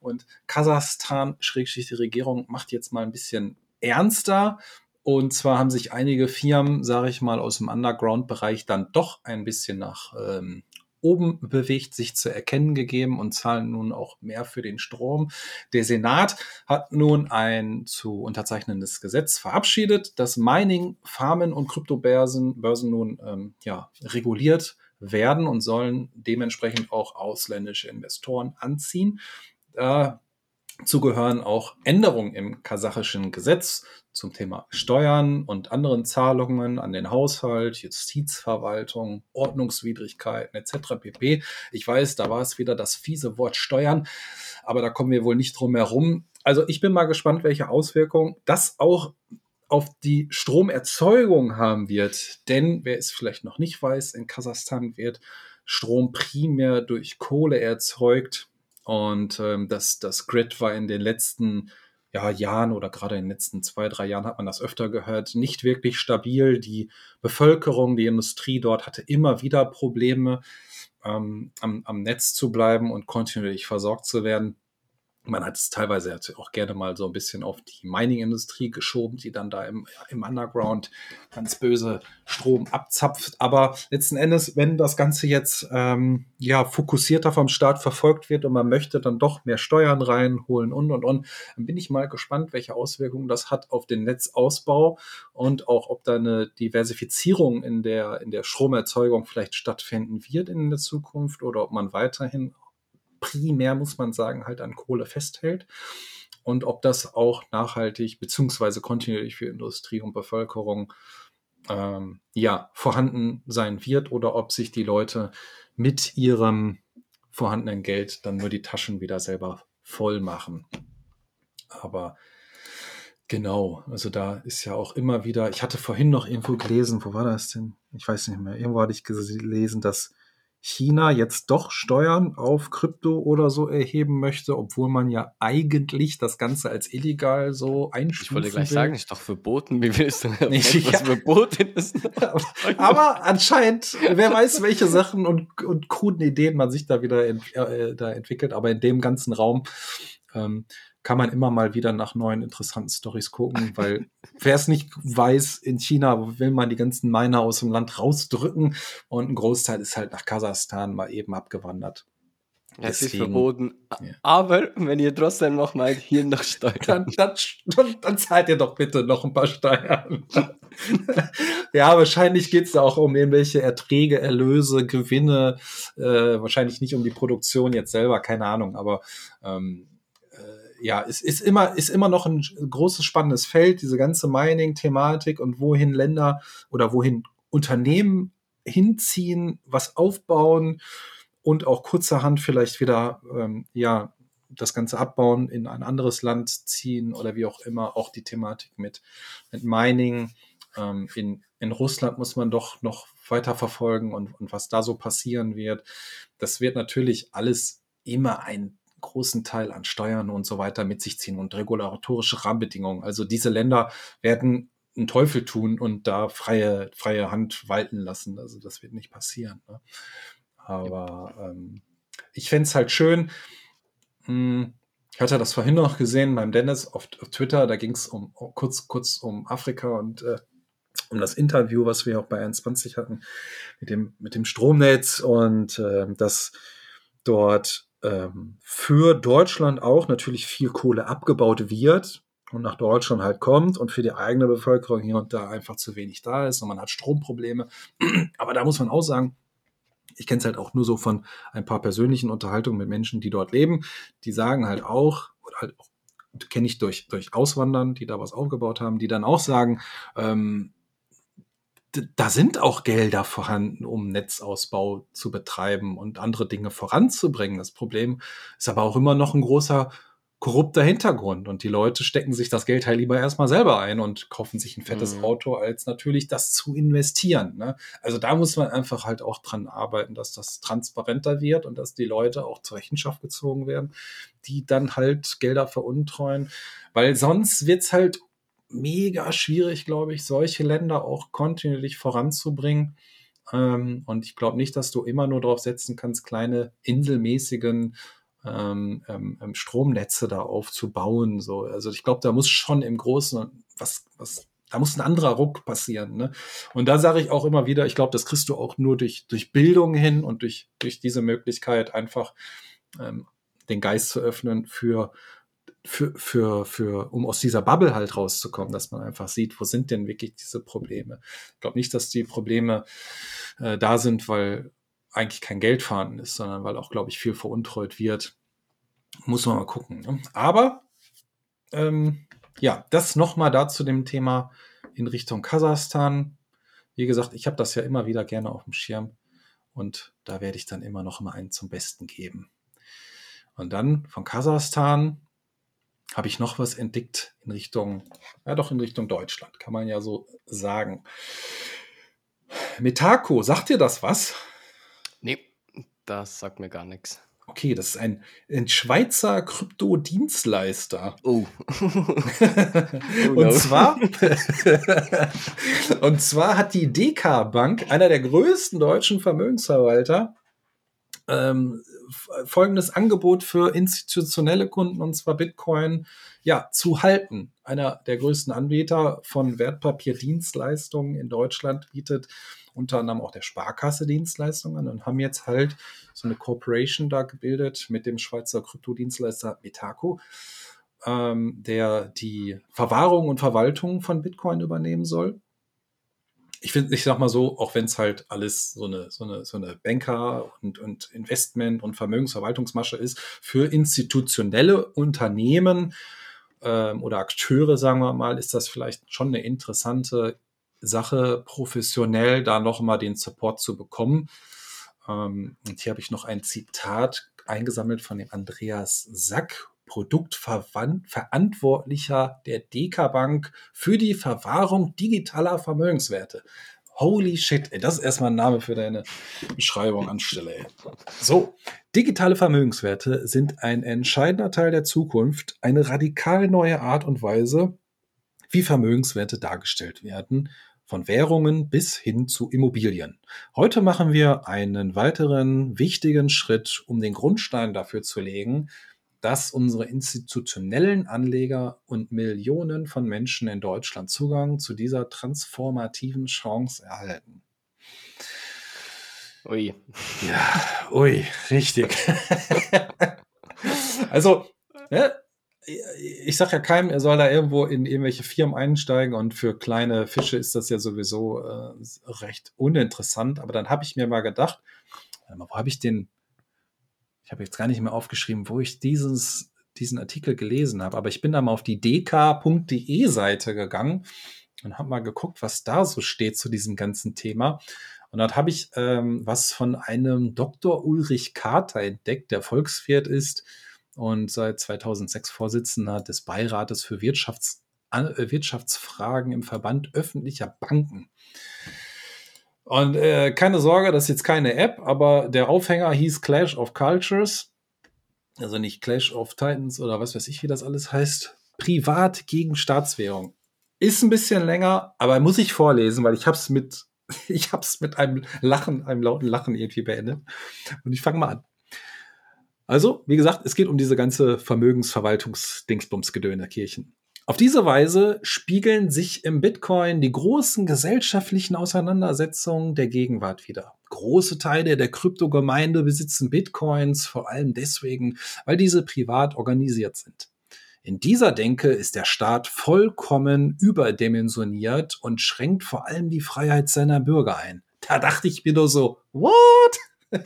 Und Kasachstan, Schrägstrich die Regierung, macht jetzt mal ein bisschen ernster. Und zwar haben sich einige Firmen, sage ich mal, aus dem Underground-Bereich dann doch ein bisschen nach ähm, oben bewegt, sich zu erkennen gegeben und zahlen nun auch mehr für den Strom. Der Senat hat nun ein zu unterzeichnendes Gesetz verabschiedet, das Mining, Farmen und Kryptobörsen Börsen nun ähm, ja, reguliert werden und sollen dementsprechend auch ausländische Investoren anziehen. Äh, Dazu gehören auch Änderungen im kasachischen Gesetz zum Thema Steuern und anderen Zahlungen an den Haushalt, Justizverwaltung, Ordnungswidrigkeiten etc. pp. Ich weiß, da war es wieder das fiese Wort Steuern, aber da kommen wir wohl nicht drum herum. Also ich bin mal gespannt, welche Auswirkungen das auch auf die Stromerzeugung haben wird. Denn wer es vielleicht noch nicht weiß, in Kasachstan wird Strom primär durch Kohle erzeugt und ähm, das, das Grid war in den letzten ja, Jahren oder gerade in den letzten zwei, drei Jahren hat man das öfter gehört, nicht wirklich stabil. Die Bevölkerung, die Industrie dort hatte immer wieder Probleme, ähm, am, am Netz zu bleiben und kontinuierlich versorgt zu werden man hat es teilweise auch gerne mal so ein bisschen auf die Mining-Industrie geschoben, die dann da im, im Underground ganz böse Strom abzapft. Aber letzten Endes, wenn das Ganze jetzt ähm, ja fokussierter vom Staat verfolgt wird und man möchte dann doch mehr Steuern reinholen und und und, dann bin ich mal gespannt, welche Auswirkungen das hat auf den Netzausbau und auch, ob da eine Diversifizierung in der, in der Stromerzeugung vielleicht stattfinden wird in der Zukunft oder ob man weiterhin primär, muss man sagen, halt an Kohle festhält und ob das auch nachhaltig beziehungsweise kontinuierlich für Industrie und Bevölkerung ähm, ja vorhanden sein wird oder ob sich die Leute mit ihrem vorhandenen Geld dann nur die Taschen wieder selber voll machen. Aber genau, also da ist ja auch immer wieder, ich hatte vorhin noch irgendwo gelesen, wo war das denn? Ich weiß nicht mehr, irgendwo hatte ich gelesen, dass China jetzt doch Steuern auf Krypto oder so erheben möchte, obwohl man ja eigentlich das Ganze als illegal so einstufen Ich wollte gleich will. sagen, ist doch verboten. Wie willst du denn [laughs] ja. was verboten ist? [laughs] Aber anscheinend, wer weiß, welche Sachen und, und kruden Ideen man sich da wieder ent, äh, da entwickelt. Aber in dem ganzen Raum ähm, kann man immer mal wieder nach neuen interessanten Stories gucken, weil wer es nicht weiß, in China will man die ganzen Miner aus dem Land rausdrücken und ein Großteil ist halt nach Kasachstan mal eben abgewandert. Es ist verboten. Ja. Aber wenn ihr trotzdem noch meint, hier noch Steuern. Dann, dann, dann, zahlt ihr doch bitte noch ein paar Steuern. [laughs] ja, wahrscheinlich geht es da auch um irgendwelche Erträge, Erlöse, Gewinne. Äh, wahrscheinlich nicht um die Produktion jetzt selber, keine Ahnung. Aber ähm, ja, es ist immer, ist immer noch ein großes spannendes Feld, diese ganze Mining-Thematik und wohin Länder oder wohin Unternehmen hinziehen, was aufbauen und auch kurzerhand vielleicht wieder, ähm, ja, das Ganze abbauen, in ein anderes Land ziehen oder wie auch immer. Auch die Thematik mit, mit Mining. Ähm, in, in Russland muss man doch noch weiter verfolgen und, und was da so passieren wird. Das wird natürlich alles immer ein großen Teil an Steuern und so weiter mit sich ziehen und regulatorische Rahmenbedingungen. Also diese Länder werden einen Teufel tun und da freie, freie Hand walten lassen. Also das wird nicht passieren. Ne? Aber ähm, ich fände es halt schön. Mh, hm, ich hatte das vorhin noch gesehen beim Dennis auf, auf Twitter, da ging es um, kurz, kurz um Afrika und äh, um das Interview, was wir auch bei 21 hatten, mit dem, mit dem Stromnetz und äh, dass dort ähm, für Deutschland auch natürlich viel Kohle abgebaut wird und nach Deutschland halt kommt und für die eigene Bevölkerung hier und da einfach zu wenig da ist und man hat Stromprobleme. [clears throat] Aber da muss man auch sagen, ich kenne es halt auch nur so von ein paar persönlichen Unterhaltungen mit Menschen, die dort leben, die sagen halt auch, oder halt kenne ich durch, durch Auswandern, die da was aufgebaut haben, die dann auch sagen, ähm, da sind auch Gelder vorhanden, um Netzausbau zu betreiben und andere Dinge voranzubringen. Das Problem ist aber auch immer noch ein großer korrupter Hintergrund und die Leute stecken sich das Geld halt lieber erstmal selber ein und kaufen sich ein fettes mhm. Auto, als natürlich das zu investieren. Ne? Also da muss man einfach halt auch dran arbeiten, dass das transparenter wird und dass die Leute auch zur Rechenschaft gezogen werden, die dann halt Gelder veruntreuen, weil sonst wird's halt mega schwierig, glaube ich, solche Länder auch kontinuierlich voranzubringen. Ähm, und ich glaube nicht, dass du immer nur darauf setzen kannst, kleine inselmäßigen ähm, ähm, ähm, Stromnetze da aufzubauen. So. Also ich glaube, da muss schon im Großen was, was, da muss ein anderer Ruck passieren. Ne? Und da sage ich auch immer wieder, ich glaube, das kriegst du auch nur durch, durch Bildung hin und durch, durch diese Möglichkeit einfach ähm, den Geist zu öffnen für, für, für, für, um aus dieser Bubble halt rauszukommen, dass man einfach sieht, wo sind denn wirklich diese Probleme. Ich glaube nicht, dass die Probleme äh, da sind, weil eigentlich kein Geld vorhanden ist, sondern weil auch, glaube ich, viel veruntreut wird. Muss man mal gucken. Ne? Aber ähm, ja, das nochmal da zu dem Thema in Richtung Kasachstan. Wie gesagt, ich habe das ja immer wieder gerne auf dem Schirm und da werde ich dann immer noch mal einen zum Besten geben. Und dann von Kasachstan habe ich noch was entdeckt in Richtung, ja doch in Richtung Deutschland, kann man ja so sagen. Metako, sagt dir das was? Nee, das sagt mir gar nichts. Okay, das ist ein, ein Schweizer Kryptodienstleister. Oh. oh [laughs] und zwar [laughs] und zwar hat die DK Bank, einer der größten deutschen Vermögensverwalter, ähm, folgendes Angebot für institutionelle Kunden, und zwar Bitcoin, ja, zu halten. Einer der größten Anbieter von Wertpapierdienstleistungen in Deutschland bietet unter anderem auch der Sparkasse Dienstleistungen und haben jetzt halt so eine Corporation da gebildet mit dem Schweizer Kryptodienstleister Metaco, ähm, der die Verwahrung und Verwaltung von Bitcoin übernehmen soll ich finde, ich sag mal so, auch wenn es halt alles so eine, so eine, so eine Banker- und, und Investment- und Vermögensverwaltungsmasche ist, für institutionelle Unternehmen ähm, oder Akteure, sagen wir mal, ist das vielleicht schon eine interessante Sache, professionell da nochmal den Support zu bekommen. Ähm, und hier habe ich noch ein Zitat eingesammelt von dem Andreas Sack, Produktverantwortlicher der DK Bank für die Verwahrung digitaler Vermögenswerte. Holy shit, ey, das ist erstmal ein Name für deine Beschreibung anstelle. Ey. So, digitale Vermögenswerte sind ein entscheidender Teil der Zukunft, eine radikal neue Art und Weise, wie Vermögenswerte dargestellt werden, von Währungen bis hin zu Immobilien. Heute machen wir einen weiteren wichtigen Schritt, um den Grundstein dafür zu legen, dass unsere institutionellen Anleger und Millionen von Menschen in Deutschland Zugang zu dieser transformativen Chance erhalten. Ui. Ja, ui, richtig. [laughs] also, ne, ich sage ja keinem, er soll da irgendwo in irgendwelche Firmen einsteigen und für kleine Fische ist das ja sowieso äh, recht uninteressant. Aber dann habe ich mir mal gedacht, wo habe ich den ich habe jetzt gar nicht mehr aufgeschrieben, wo ich dieses, diesen Artikel gelesen habe, aber ich bin da mal auf die dk.de Seite gegangen und habe mal geguckt, was da so steht zu diesem ganzen Thema. Und dort habe ich ähm, was von einem Dr. Ulrich Kater entdeckt, der Volkswirt ist und seit 2006 Vorsitzender des Beirates für Wirtschafts äh, Wirtschaftsfragen im Verband öffentlicher Banken. Und äh, keine Sorge, das ist jetzt keine App, aber der Aufhänger hieß Clash of Cultures. Also nicht Clash of Titans oder was weiß ich, wie das alles heißt. Privat gegen Staatswährung. Ist ein bisschen länger, aber muss ich vorlesen, weil ich hab's mit, [laughs] ich hab's mit einem Lachen, einem lauten Lachen irgendwie beendet. Und ich fange mal an. Also, wie gesagt, es geht um diese ganze Vermögensverwaltungs-Dingsbums-Gedöne Kirchen. Auf diese Weise spiegeln sich im Bitcoin die großen gesellschaftlichen Auseinandersetzungen der Gegenwart wieder. Große Teile der Kryptogemeinde besitzen Bitcoins, vor allem deswegen, weil diese privat organisiert sind. In dieser Denke ist der Staat vollkommen überdimensioniert und schränkt vor allem die Freiheit seiner Bürger ein. Da dachte ich mir nur so, what? [laughs]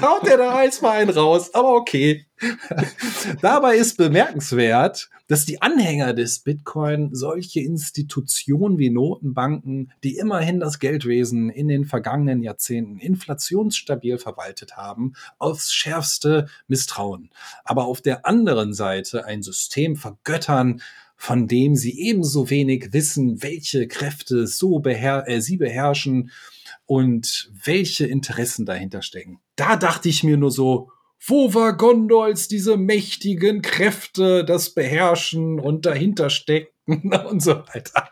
Haut der da mal einen raus, aber okay. [laughs] Dabei ist bemerkenswert, dass die Anhänger des Bitcoin solche Institutionen wie Notenbanken, die immerhin das Geldwesen in den vergangenen Jahrzehnten inflationsstabil verwaltet haben, aufs schärfste misstrauen. Aber auf der anderen Seite ein System vergöttern, von dem sie ebenso wenig wissen, welche Kräfte so beher äh, sie beherrschen und welche Interessen dahinter stecken. Da dachte ich mir nur so, wo war Gondols diese mächtigen Kräfte, das beherrschen und dahinter stecken [laughs] und so weiter.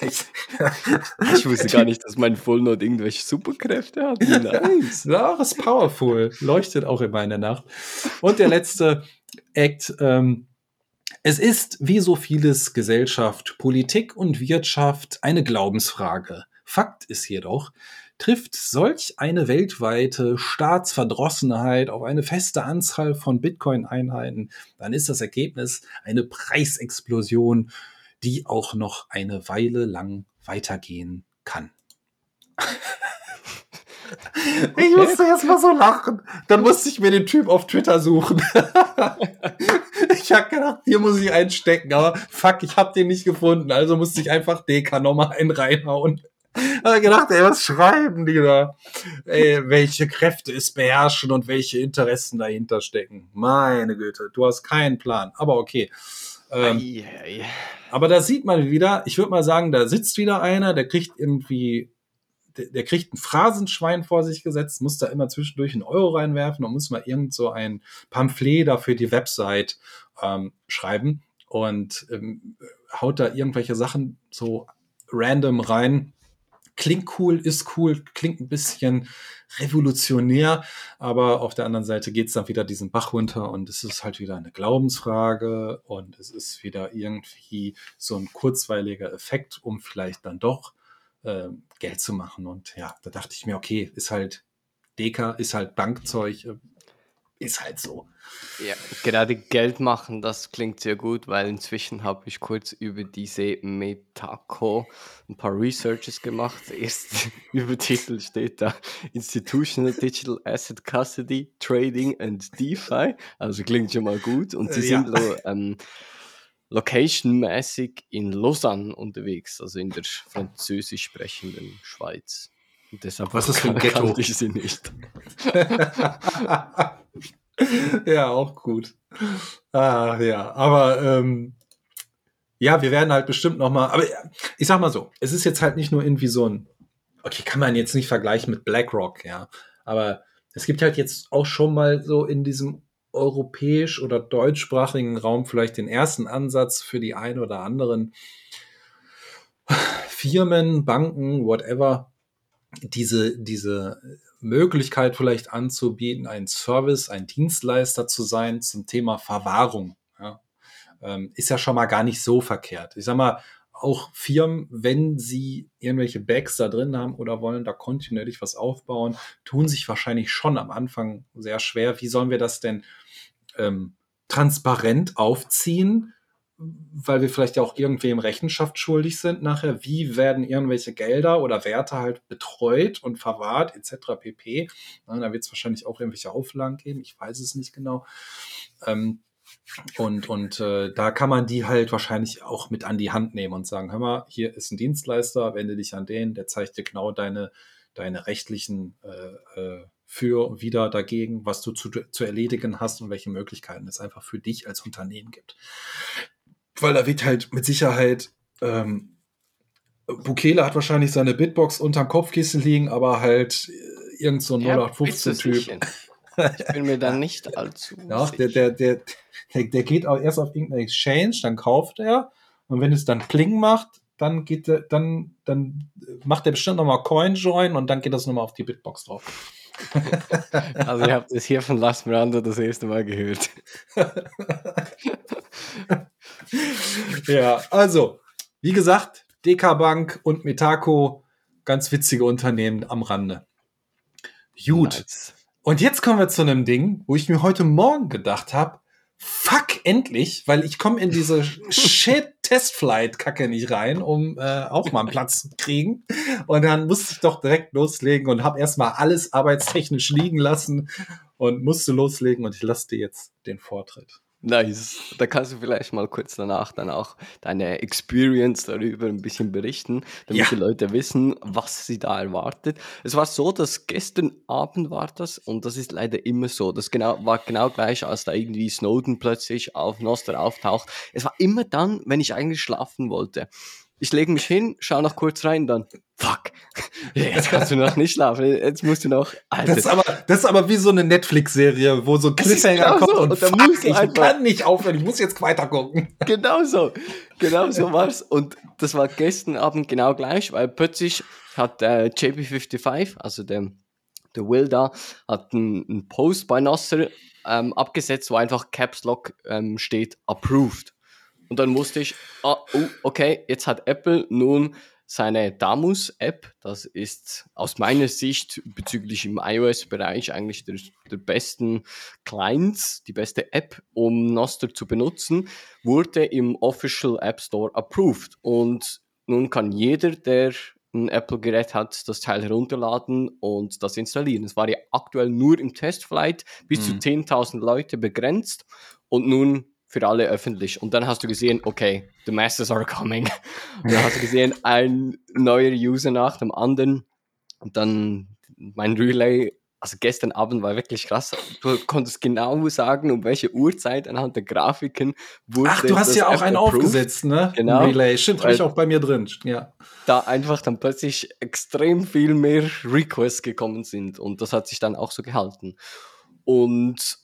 Ich, [laughs] ich wusste gar nicht, dass mein Fullnote irgendwelche Superkräfte hat. Nice. Ja, ist powerful. Leuchtet auch immer in der Nacht. Und der letzte Act, ähm, es ist, wie so vieles Gesellschaft, Politik und Wirtschaft, eine Glaubensfrage. Fakt ist jedoch, trifft solch eine weltweite Staatsverdrossenheit auf eine feste Anzahl von Bitcoin-Einheiten, dann ist das Ergebnis eine Preisexplosion, die auch noch eine Weile lang weitergehen kann. [laughs] Ich musste jetzt mal so lachen. Dann musste ich mir den Typ auf Twitter suchen. [laughs] ich habe gedacht, hier muss ich einstecken, aber fuck, ich habe den nicht gefunden. Also musste ich einfach DK nochmal einen reinhauen. [laughs] habe gedacht, ey, was schreiben die da? Ey, welche Kräfte es beherrschen und welche Interessen dahinter stecken. Meine Güte, du hast keinen Plan. Aber okay. Ähm, Ei, ei. aber da sieht man wieder, ich würde mal sagen, da sitzt wieder einer, der kriegt irgendwie, der, der kriegt ein Phrasenschwein vor sich gesetzt, muss da immer zwischendurch einen Euro reinwerfen und muss mal irgend so ein Pamphlet da für die Website ähm, schreiben und ähm, haut da irgendwelche Sachen so random rein. Klingt cool, ist cool, klingt ein bisschen revolutionär, aber auf der anderen Seite geht's dann wieder diesen Bach runter und es ist halt wieder eine Glaubensfrage und es ist wieder irgendwie so ein kurzweiliger Effekt, um vielleicht dann doch äh, Geld zu machen. Und ja, da dachte ich mir, okay, ist halt Deka, ist halt Bankzeug, äh, ist halt so. Ja, gerade Geld machen, das klingt sehr gut, weil inzwischen habe ich kurz über diese Metaco ein paar Researches gemacht. Erst [laughs] Übertitel steht da Institutional Digital Asset Custody, Trading and DeFi. Also klingt schon mal gut. Und die Äh, ja. sind lo, ähm, locationmäßig in Lausanne unterwegs, also in der französisch sprechenden Schweiz. Deshalb Was ist für ein Ghetto? kannte ich sie nicht. [laughs] ja, auch gut. Ah, ja, aber ähm, ja, wir werden halt bestimmt noch mal. Aber ich sag mal so, es ist jetzt halt nicht nur irgendwie so ein. Okay, kann man jetzt nicht vergleichen mit BlackRock, ja. Aber es gibt halt jetzt auch schon mal so in diesem europäisch oder deutschsprachigen Raum vielleicht den ersten Ansatz für die ein oder anderen Firmen, Banken, whatever, diese, diese Möglichkeit vielleicht anzubieten, ein Service, ein Dienstleister zu sein zum Thema Verwahrung. Ja. Ähm, ist ja schon mal gar nicht so verkehrt. Ich sag mal, auch Firmen, wenn sie irgendwelche Bags da drin haben oder wollen da kontinuierlich was aufbauen, tun sich wahrscheinlich schon am Anfang sehr schwer. Wie sollen wir das denn ähm, transparent aufziehen? Weil wir vielleicht ja auch irgendwem Rechenschaft schuldig sind nachher. Wie werden irgendwelche Gelder oder Werte halt betreut und verwahrt etc. pp. Na, da wird es wahrscheinlich auch irgendwelche Auflagen geben. Ich weiß es nicht genau. Ähm, und und äh, da kann man die halt wahrscheinlich auch mit an die Hand nehmen und sagen, hör mal, hier ist ein Dienstleister, wende dich an den, der zeigt dir genau deine, deine rechtlichen äh, äh, für und wieder dagegen, was du zu, zu erledigen hast und welche Möglichkeiten es einfach für dich als Unternehmen gibt. Weil da wird halt mit Sicherheit, ähm, Bukele hat wahrscheinlich seine Bitbox unterm Kopfkissen liegen, aber halt äh, irgend so ein Ja, 0815-Typ. sicher. Ich bin mir da [laughs] nicht allzu Ja, der, der, der, der, der geht auch erst auf irgendeine Exchange, dann kauft er und wenn es dann Pling macht, dann geht er, dann, dann macht er bestimmt nochmal Coin-Join und dann geht das nochmal auf die Bitbox drauf. [laughs] Also ihr habt es hier von Last Miranda das erste Mal gehört. [laughs] [laughs] Ja, also, wie gesagt, DK Bank und Metaco, ganz witzige Unternehmen am Rande. Gut. Nice. Und jetzt kommen wir zu einem Ding, wo ich mir heute Morgen gedacht habe, fuck, endlich, weil ich komme in diese [laughs] Shit-Testflight-Kacke nicht rein, um äh, auch mal einen Platz zu kriegen. Und dann musste ich doch direkt loslegen und habe erstmal alles arbeitstechnisch liegen lassen und musste loslegen und ich lasse dir jetzt den Vortritt. Nice. Da kannst du vielleicht mal kurz danach dann auch deine Experience darüber ein bisschen berichten, damit Ja. die Leute wissen, was sie da erwartet. Es war so, dass gestern Abend war das und das ist leider immer so. Das genau, war genau gleich, als da irgendwie Snowden plötzlich auf Nostra auftaucht. Es war immer dann, wenn ich eigentlich schlafen wollte. Ich lege mich hin, schaue noch kurz rein, dann, fuck, jetzt kannst du noch nicht schlafen, jetzt musst du noch, Alter. Das ist aber, das ist aber wie so eine Netflix-Serie, wo so Cliffhanger genau kommt so. und, und fuck, musst ich einfach, kann nicht aufhören, ich muss jetzt weiter gucken. [laughs] Genau so, genau so war's. Und das war gestern Abend genau gleich, weil plötzlich hat äh, JP55, also der, der Will da, hat einen, einen Post bei Nasser ähm, abgesetzt, wo einfach Caps Lock ähm, steht, approved. Und dann musste ich, ah, oh, okay, jetzt hat Apple nun seine Damus-App. Das ist aus meiner Sicht bezüglich im iOS-Bereich eigentlich der, der besten Clients, die beste App, um Noster zu benutzen, wurde im Official App Store approved. Und nun kann jeder, der ein Apple-Gerät hat, das Teil herunterladen und das installieren. Es war ja aktuell nur im Testflight bis mhm. zu 10.000 Leute begrenzt und nun für alle öffentlich. Und dann hast du gesehen, okay, the masses are coming. Und dann hast du gesehen, ein neuer User nach dem anderen. Und dann mein Relay, also gestern Abend war wirklich krass. Du konntest genau sagen, um welche Uhrzeit anhand der Grafiken wurde. Ach, du hast ja auch einen approved. aufgesetzt, ne? Genau. Relay. Stimmt, habe ich auch bei mir drin. Ja. Da einfach dann plötzlich extrem viel mehr Requests gekommen sind. Und das hat sich dann auch so gehalten. Und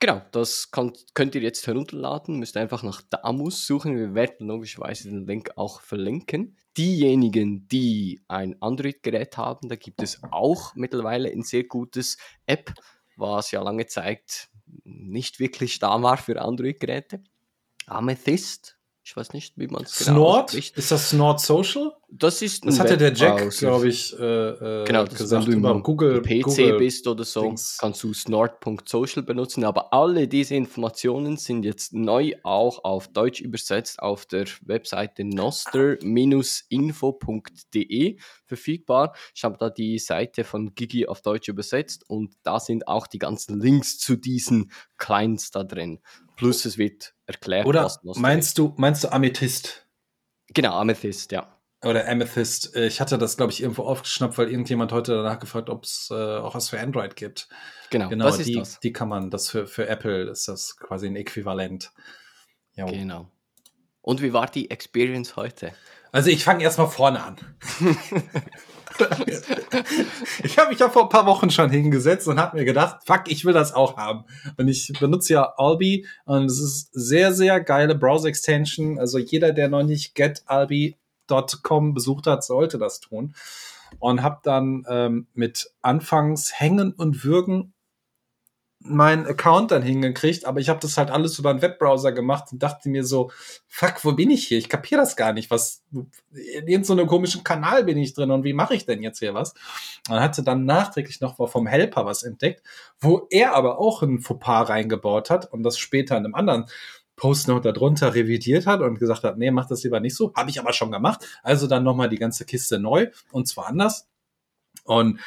Genau, das kann, könnt ihr jetzt herunterladen. Müsst einfach nach Damus suchen. Wir werden logischerweise den Link auch verlinken. Diejenigen, die ein Android-Gerät haben, da gibt es auch mittlerweile ein sehr gutes App, was ja lange Zeit nicht wirklich da war für Android-Geräte. Amethyst ich weiß nicht, wie man es genau Snort? Ausspricht. Ist das Snort Social? Das ist Das hatte der Jack, glaube ich, äh, äh, genau, das gesagt. Wenn du über Google PC Google bist oder so, Dings. kannst du snort.social benutzen. Aber alle diese Informationen sind jetzt neu auch auf Deutsch übersetzt auf der Webseite noster-info.de verfügbar. Ich habe da die Seite von Gigi auf Deutsch übersetzt und da sind auch die ganzen Links zu diesen Clients da drin. Plus es wird erklärt. Oder meinst du, meinst du Amethyst? Genau, Amethyst, ja. Oder Amethyst. Ich hatte das, glaube ich, irgendwo aufgeschnappt, weil irgendjemand heute danach gefragt, ob es äh, auch was für Android gibt. Genau, genau das die, das. die kann man, das für, für Apple ist das quasi ein Äquivalent. Jo. Genau. Und wie war die Experience heute? Also ich fange erstmal vorne an. [laughs] [laughs] ich habe mich ja vor ein paar Wochen schon hingesetzt und habe mir gedacht, fuck, ich will das auch haben. Und ich benutze ja Albi und es ist sehr, sehr geile Browser-Extension. Also jeder, der noch nicht getalbi.com besucht hat, sollte das tun. Und habe dann ähm, mit anfangs Hängen und Würgen meinen Account dann hingekriegt, aber ich habe das halt alles über einen Webbrowser gemacht und dachte mir so, fuck, wo bin ich hier? Ich kapiere das gar nicht. Was in irgendeinem so komischen Kanal bin ich drin und wie mache ich denn jetzt hier was? Und hatte dann nachträglich noch vom Helper was entdeckt, wo er aber auch ein Fauxpas reingebaut hat und das später in einem anderen Post noch darunter revidiert hat und gesagt hat, nee, mach das lieber nicht so. Habe ich aber schon gemacht. Also dann nochmal die ganze Kiste neu und zwar anders. Und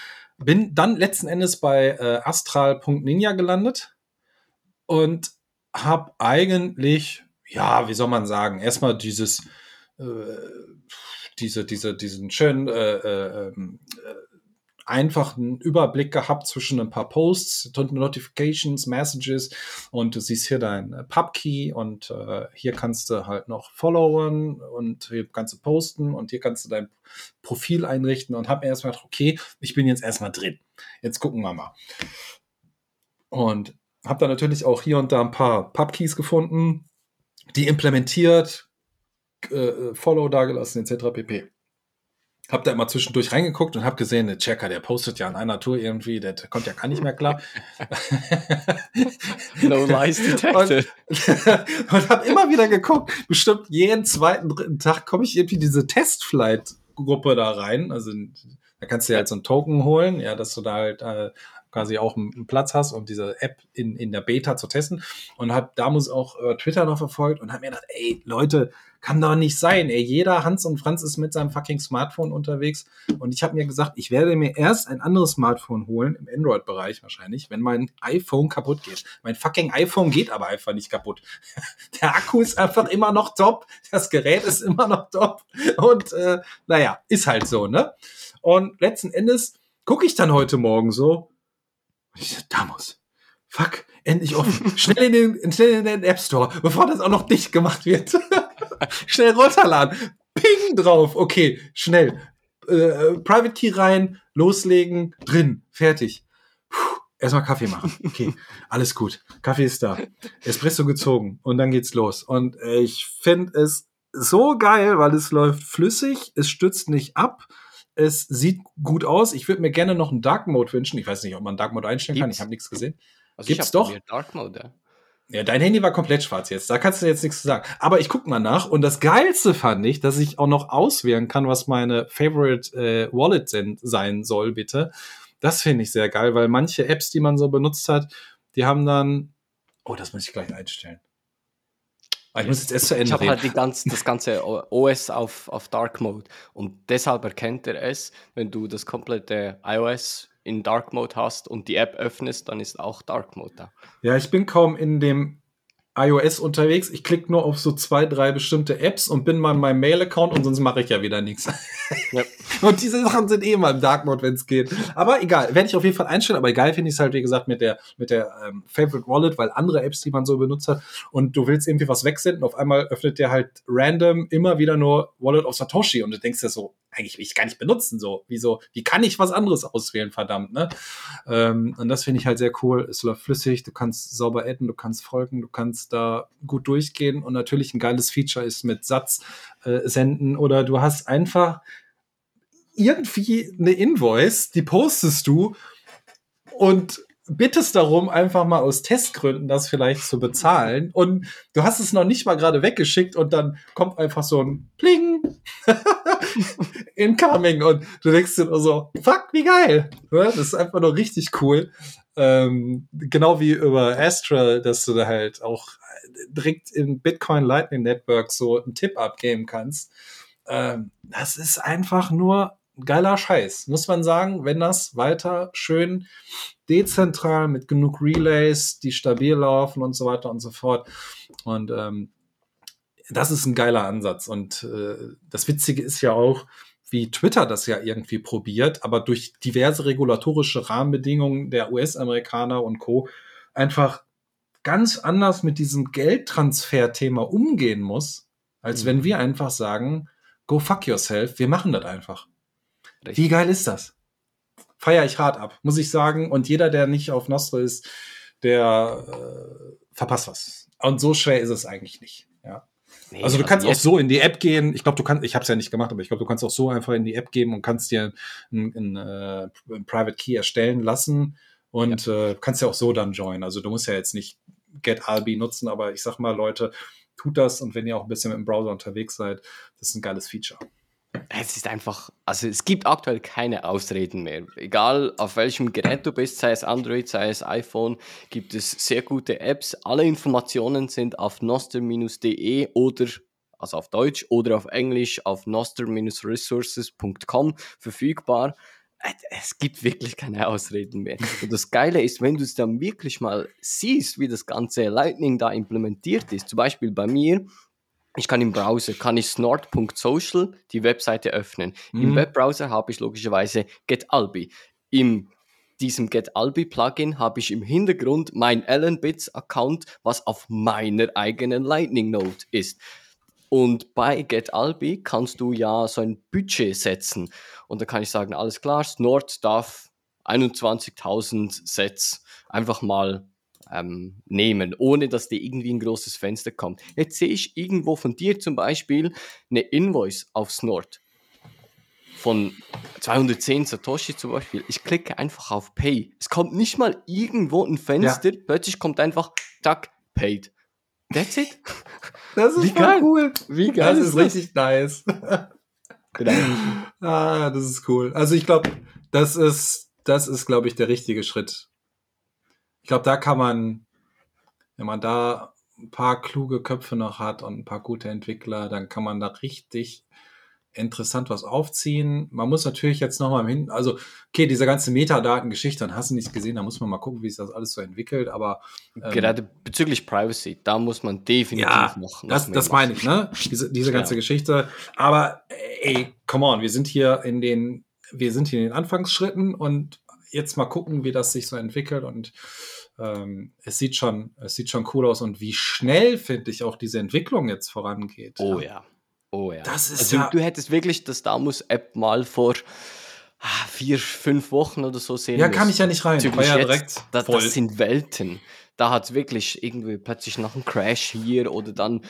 bin dann letzten Endes bei äh, astral.ninja gelandet und habe eigentlich, ja, wie soll man sagen, erstmal dieses, äh, diese, diese, diesen schönen äh, äh, äh, einfachen Überblick gehabt zwischen ein paar Posts, Notifications, Messages und du siehst hier dein äh, Pubkey und äh, hier kannst du halt noch followen und hier kannst du posten und hier kannst du dein Profil einrichten und hab mir erstmal gedacht, okay, ich bin jetzt erstmal drin. Jetzt gucken wir mal. Und habe dann natürlich auch hier und da ein paar Pubkeys gefunden, die implementiert, äh, Follow dagelassen etc. pp hab da immer zwischendurch reingeguckt und hab gesehen, der Checker, der postet ja an einer Tour irgendwie, der kommt ja gar nicht mehr klar. [laughs] no lies detected. Und, [laughs] und hab immer wieder geguckt, bestimmt jeden zweiten, dritten Tag komme ich irgendwie diese Testflight-Gruppe da rein. Also da kannst du ja halt so ein Token holen, ja, dass du da halt äh, quasi auch einen Platz hast, um diese App in, in der Beta zu testen. Und hab damals auch äh, Twitter noch verfolgt und hab mir gedacht, ey, Leute, kann doch nicht sein. Ey, jeder Hans und Franz ist mit seinem fucking Smartphone unterwegs. Und ich habe mir gesagt, ich werde mir erst ein anderes Smartphone holen, im Android-Bereich wahrscheinlich, wenn mein iPhone kaputt geht. Mein fucking iPhone geht aber einfach nicht kaputt. [laughs] Der Akku ist einfach immer noch top. Das Gerät ist immer noch top. Und äh, naja, ist halt so, ne? Und letzten Endes gucke ich dann heute Morgen so. Und ich so, da muss. Fuck, endlich offen. Schnell in den, schnell in den App Store, bevor das auch noch dicht gemacht wird. [laughs] Schnell runterladen. Ping drauf. Okay, schnell. Äh, Private Key rein, loslegen, drin, fertig. Erstmal Kaffee machen. Okay, alles gut. Kaffee ist da. Espresso gezogen und dann geht's los. Und äh, ich finde es so geil, weil es läuft flüssig, es stützt nicht ab. Es sieht gut aus. Ich würde mir gerne noch einen Dark Mode wünschen. Ich weiß nicht, ob man Dark Mode einstellen kann. Gibt's? Ich habe nichts gesehen. Also Gibt's doch? Dark Mode, ja. Ja, dein Handy war komplett schwarz jetzt. Da kannst du jetzt nichts zu sagen. Aber ich guck mal nach. Und das Geilste fand ich, dass ich auch noch auswählen kann, was meine Favorite äh, Wallet sen- sein soll, bitte. Das finde ich sehr geil, weil manche Apps, die man so benutzt hat, die haben dann. Oh, das muss ich gleich einstellen. Ich muss jetzt erst zu Ende Ich habe halt die ganz, das ganze OS auf, auf Dark Mode und deshalb erkennt er es, wenn du das komplette iOS in Dark Mode hast und die App öffnest, dann ist auch Dark Mode da. Ja, ich bin kaum in dem iOS unterwegs. Ich klicke nur auf so zwei, drei bestimmte Apps und bin mal in meinem Mail-Account und sonst mache ich ja wieder nichts. Ja. [laughs] Und diese Sachen sind eh mal im Dark Mode, wenn es geht. Aber egal, werde ich auf jeden Fall einstellen. Aber egal finde ich es halt, wie gesagt, mit der, mit der ähm, Favorite Wallet, weil andere Apps, die man so benutzt hat, und du willst irgendwie was wegsenden, auf einmal öffnet der halt random immer wieder nur Wallet of Satoshi und du denkst dir so, eigentlich will ich gar nicht benutzen, so. Wieso, wie kann ich was anderes auswählen, verdammt, ne? Ähm, und das finde ich halt sehr cool. Es läuft flüssig, du kannst sauber adden, du kannst folgen, du kannst da gut durchgehen. Und natürlich ein geiles Feature ist mit Satz äh, senden oder du hast einfach irgendwie eine Invoice, die postest du und bittest darum, einfach mal aus Testgründen das vielleicht zu bezahlen. Und du hast es noch nicht mal gerade weggeschickt und dann kommt einfach so ein Pling [laughs] incoming und du denkst dir nur so, fuck, wie geil. Ja, Das ist einfach nur richtig cool. Ähm, genau wie über Astral, dass du da halt auch direkt im Bitcoin Lightning Network so einen Tipp abgeben kannst. Ähm, das ist einfach nur geiler Scheiß, muss man sagen, wenn das weiter schön dezentral mit genug Relays, die stabil laufen und so weiter und so fort. Und ähm, das ist ein geiler Ansatz. Und äh, das Witzige ist ja auch, wie Twitter das ja irgendwie probiert, aber durch diverse regulatorische Rahmenbedingungen der US-Amerikaner und Co. einfach ganz anders mit diesem Geldtransfer-Thema umgehen muss, als Mhm. wenn wir einfach sagen, go fuck yourself, wir machen das einfach. Richtig. Wie geil ist das? Feier ich hart ab, muss ich sagen. Und jeder, der nicht auf Nostro ist, der äh, verpasst was. Und so schwer ist es eigentlich nicht. Ja. Nee, Also du kannst auch so in die App gehen. Ich glaube, du kannst, ich habe es ja nicht gemacht, aber ich glaube, du kannst auch so einfach in die App gehen und kannst dir einen, einen, äh, Private Key erstellen lassen und äh, kannst ja auch so dann joinen. Also du musst ja jetzt nicht Get Albi nutzen, aber ich sag mal, Leute, tut das und wenn ihr auch ein bisschen mit dem Browser unterwegs seid, das ist ein geiles Feature. Es ist einfach, also es gibt aktuell keine Ausreden mehr. Egal auf welchem Gerät du bist, sei es Android, sei es iPhone, gibt es sehr gute Apps. Alle Informationen sind auf noster-de oder also auf Deutsch oder auf Englisch auf noster-resources.com verfügbar. Äh, Es gibt wirklich keine Ausreden mehr. Und das Geile ist, wenn du es dann wirklich mal siehst, wie das ganze Lightning da implementiert ist, zum Beispiel bei mir, ich kann im Browser, kann ich snort.social die Webseite öffnen. Im Mhm. Webbrowser habe ich logischerweise GetAlbi. In diesem GetAlbi Plugin habe ich im Hintergrund mein Allenbits Account, was auf meiner eigenen Lightning Node ist. Und bei GetAlbi kannst du ja so ein Budget setzen. Und da kann ich sagen, alles klar, Snort darf 21.000 Sets einfach mal ähm, nehmen, ohne dass dir irgendwie ein großes Fenster kommt. Jetzt sehe ich irgendwo von dir zum Beispiel eine Invoice auf Snort von 210 Satoshi zum Beispiel. Ich klicke einfach auf Pay. Es kommt nicht mal irgendwo ein Fenster, plötzlich kommt einfach, zack, paid. That's it. [laughs] Das Wie geil. cool. Wie Das ist richtig nice. [laughs] Genau. Ah, das ist cool. Also ich glaube, das ist, das ist, glaube ich, der richtige Schritt. Ich glaube, da kann man, wenn man da ein paar kluge Köpfe noch hat und ein paar gute Entwickler, dann kann man da richtig interessant was aufziehen. Man muss natürlich jetzt nochmal hin, also, okay, diese ganze Metadatengeschichte, dann hast du nicht gesehen, da muss man mal gucken, wie sich das alles so entwickelt, aber ähm, Gerade bezüglich Privacy, da muss man definitiv ja, noch, noch das, das machen. meine ich, ne? Diese, diese [laughs] ganze Ja. Geschichte. Aber ey, come on, wir sind hier in den, wir sind hier in den Anfangsschritten und jetzt mal gucken, wie das sich so entwickelt und ähm, es sieht schon, es sieht schon cool aus und wie schnell finde ich auch diese Entwicklung jetzt vorangeht. Oh ja. Oh ja. Das ist also, ja- du hättest wirklich das Damus-App mal vor ah, vier, fünf Wochen oder so sehen Ja, kam ich ja nicht rein. Typisch War ja jetzt, direkt da. Das sind Welten. Da hat es wirklich irgendwie plötzlich noch einen Crash hier oder dann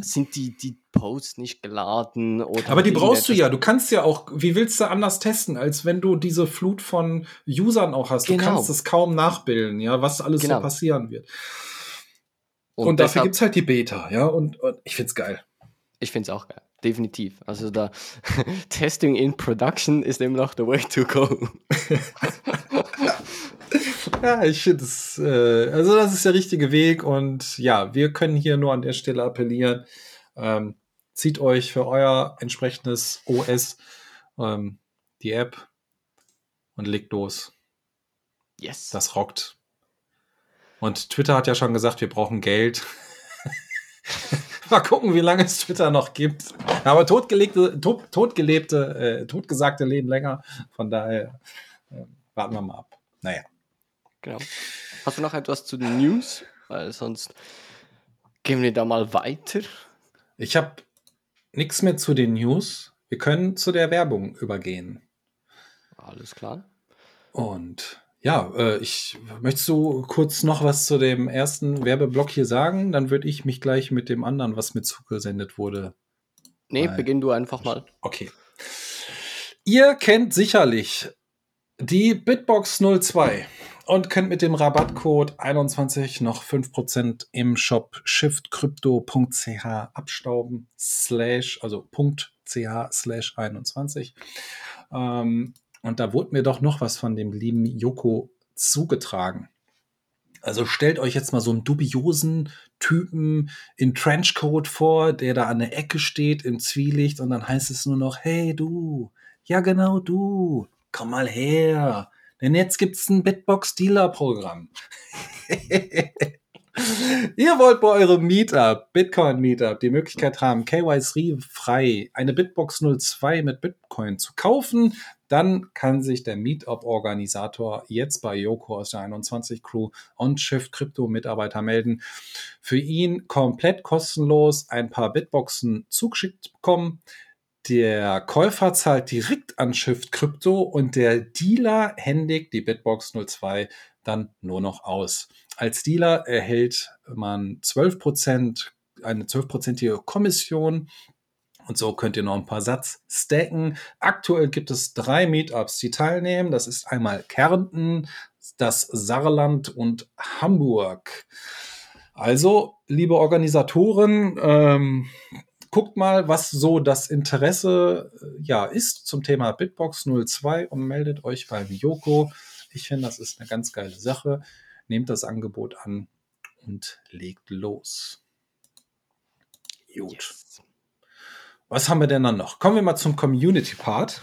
sind die, die Posts nicht geladen. Oder Aber die brauchst du ja. Du kannst ja auch, wie willst du anders testen, als wenn du diese Flut von Usern auch hast? Du Genau. kannst es kaum nachbilden, ja, was alles Genau. so passieren wird. Und, dafür deshalb- gibt's halt die Beta, ja, und, und ich find's geil. Ich finde es auch geil. Definitiv. Also da [laughs] Testing in Production ist immer noch the way to go. [laughs] Ja, ich finde es, äh, also das ist der richtige Weg und ja, wir können hier nur an der Stelle appellieren. Ähm, zieht euch für euer entsprechendes OS ähm, die App und legt los. Yes. Das rockt. Und Twitter hat ja schon gesagt, wir brauchen Geld. [laughs] Mal gucken, wie lange es Twitter noch gibt. Aber totgelegte, tot, totgelebte, äh, totgesagte leben länger. Von daher äh, warten wir mal ab. Naja. Genau. Hast du noch etwas zu den News? Weil sonst gehen wir da mal weiter. Ich habe nichts mehr zu den News. Wir können zu der Werbung übergehen. Alles klar. Und ja, äh, ich möchtest du kurz noch was zu dem ersten Werbeblock hier sagen? Dann würde ich mich gleich mit dem anderen, was mir zugesendet wurde. Nee, Weil- beginn du einfach mal. Okay. Ihr kennt sicherlich die Bitbox 02 und könnt mit dem Rabattcode 21 noch 5% im Shop shiftcrypto.ch abstauben, slash, also .ch slash 21. Ähm, und da wurde mir doch noch was von dem lieben Joko zugetragen. Also stellt euch jetzt mal so einen dubiosen Typen in Trenchcoat vor, der da an der Ecke steht im Zwielicht und dann heißt es nur noch, hey du, ja genau du, komm mal her, denn jetzt gibt's ein Bitbox-Dealer-Programm. [laughs] Ihr wollt bei eurem Meetup, Bitcoin Meetup, die Möglichkeit haben, KYC frei eine Bitbox 02 mit Bitcoin zu kaufen, dann kann sich der Meetup-Organisator jetzt bei Yoko aus der 21 Crew und Shift Crypto Mitarbeiter melden. Für ihn komplett kostenlos ein paar Bitboxen zugeschickt bekommen. Der Käufer zahlt direkt an Shift Crypto und der Dealer händigt die Bitbox 02 dann nur noch aus. Als Dealer erhält man 12%, eine 12%ige Kommission und so könnt ihr noch ein paar Satz stacken. Aktuell gibt es drei Meetups, die teilnehmen. Das ist einmal Kärnten, das Saarland und Hamburg. Also, liebe Organisatoren, ähm, guckt mal, was so das Interesse äh, ja ist zum Thema Bitbox 02 und meldet euch beim Joko. Ich finde, das ist eine ganz geile Sache. Nehmt das Angebot an und legt los. Gut. Yes. Was haben wir denn dann noch? Kommen wir mal zum Community-Part.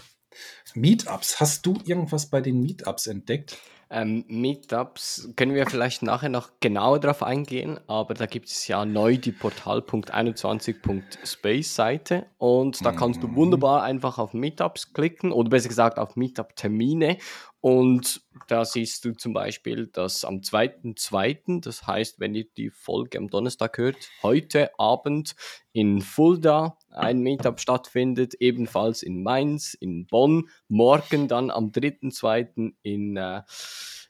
Meetups. Hast du irgendwas bei den Meetups entdeckt? Ähm, Meetups können wir vielleicht nachher noch genauer drauf eingehen, aber da gibt es ja neu die portal.21.space Seite und da kannst du wunderbar einfach auf Meetups klicken oder besser gesagt auf Meetup-Termine und da siehst du zum Beispiel, dass am 2.2., das heißt, wenn ihr die Folge am Donnerstag hört, heute Abend in Fulda ein Meetup stattfindet, ebenfalls in Mainz, in Bonn, morgen dann am 3.2. in, äh,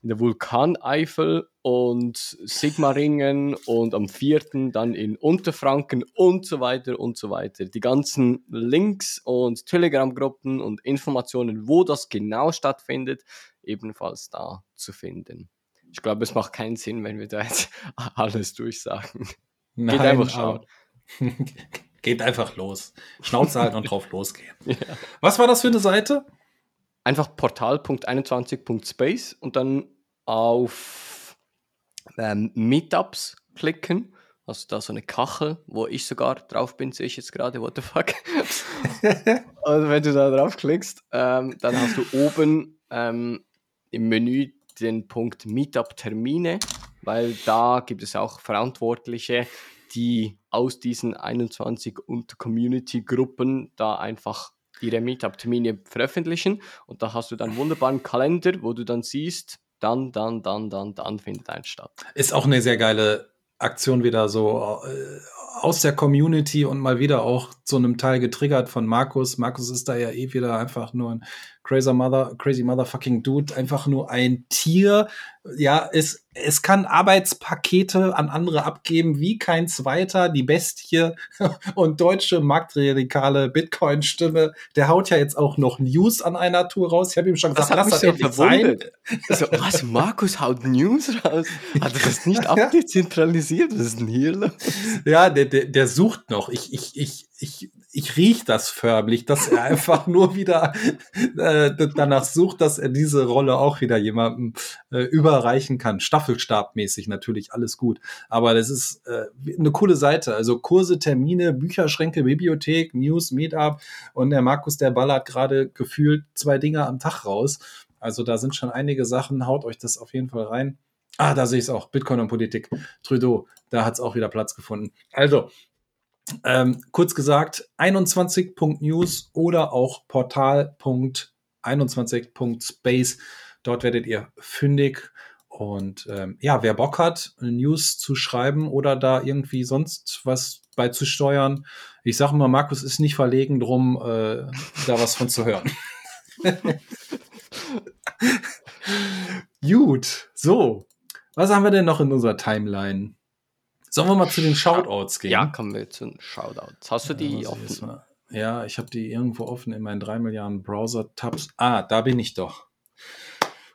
in der Vulkaneifel und Sigmaringen und am 4. dann in Unterfranken und so weiter und so weiter. Die ganzen Links und Telegram-Gruppen und Informationen, wo das genau stattfindet, ebenfalls da zu finden. Ich glaube, es macht keinen Sinn, wenn wir da jetzt [laughs] alles durchsagen. Nein, einfach schauen. [laughs] Geht einfach los. Schnauze halten und drauf [laughs] losgehen. Was war das für eine Seite? Einfach portal.21.space und dann auf ähm, Meetups klicken. Hast du da so eine Kachel, wo ich sogar drauf bin, sehe ich jetzt gerade, what the fuck. [laughs] also wenn du da drauf klickst, ähm, dann hast du oben ähm, im Menü den Punkt Meetup-Termine, weil da gibt es auch Verantwortliche, die aus diesen 21 Unter-Community-Gruppen da einfach ihre Meetup-Termine veröffentlichen und da hast du dann wunderbaren Kalender, wo du dann siehst, dann, dann, dann, dann, dann findet eins statt. Ist auch eine sehr geile Aktion wieder so äh, aus der Community und mal wieder auch zu einem Teil getriggert von Markus. Markus ist da ja eh wieder einfach nur ein crazy mother, crazy motherfucking Dude, einfach nur ein Tier. Ja, es, es kann Arbeitspakete an andere abgeben wie kein zweiter. Die Bestie [laughs] und deutsche marktradikale Bitcoin-Stimme. Der haut ja jetzt auch noch News an einer Tour raus. Ich habe ihm schon gesagt, lass das endlich sein. Also, was, Markus haut News raus? Hat er das [laughs] nicht abdezentralisiert? Was ist denn hier los? Ja, der, der, der sucht noch. Ich, ich, ich, ich, ich riech das förmlich, dass er einfach nur wieder äh, danach sucht, dass er diese Rolle auch wieder jemandem äh, überreichen kann. Staffelstabmäßig natürlich alles gut. Aber das ist äh, eine coole Seite. Also Kurse, Termine, Bücherschränke, Bibliothek, News, Meetup und der Markus, der ballert gerade gefühlt zwei Dinge am Tag raus. Also da sind schon einige Sachen. Haut euch das auf jeden Fall rein. Ah, da sehe ich es auch. Bitcoin und Politik. Trudeau, da hat es auch wieder Platz gefunden. Also, ähm, kurz gesagt, 21.news oder auch portal.21.space. Dort werdet ihr fündig. Und ähm, ja, wer Bock hat, News zu schreiben oder da irgendwie sonst was beizusteuern, ich sage mal, Markus ist nicht verlegen drum, äh, da was von zu hören. [laughs] Gut, so. Was haben wir denn noch in unserer Timeline? Sollen wir mal zu den Shoutouts gehen? Ja, kommen wir zu den Shoutouts. Hast du die ja, offen? Ja, ich habe die irgendwo offen in meinen drei Milliarden Browser-Tabs. Ah, da bin ich doch.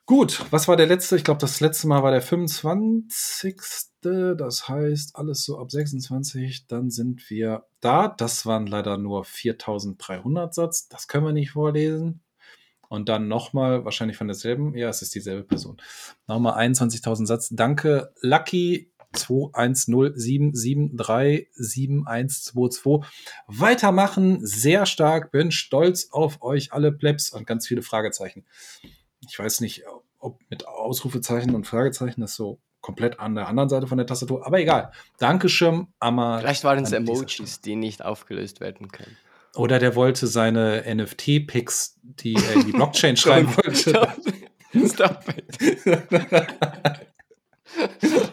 Gut, was war der letzte? Ich glaube, das letzte Mal war der 25. Das heißt, alles so ab 26, dann sind wir da. Das waren leider nur 4300 Satz. Das können wir nicht vorlesen. Und dann nochmal, wahrscheinlich von derselben, ja, es ist dieselbe Person. Nochmal 21.000 Satz. Danke, Lucky 21077377122. Weitermachen, sehr stark, bin stolz auf euch alle Plebs und ganz viele Fragezeichen. Ich weiß nicht, ob mit Ausrufezeichen und Fragezeichen das so komplett an der anderen Seite von der Tastatur, aber egal. Dankeschön, Amma. Vielleicht waren es Emojis, die nicht aufgelöst werden können. Oder der wollte seine NFT-Picks, die er in die Blockchain schreiben [laughs] wollte. Stop it. [laughs] [laughs]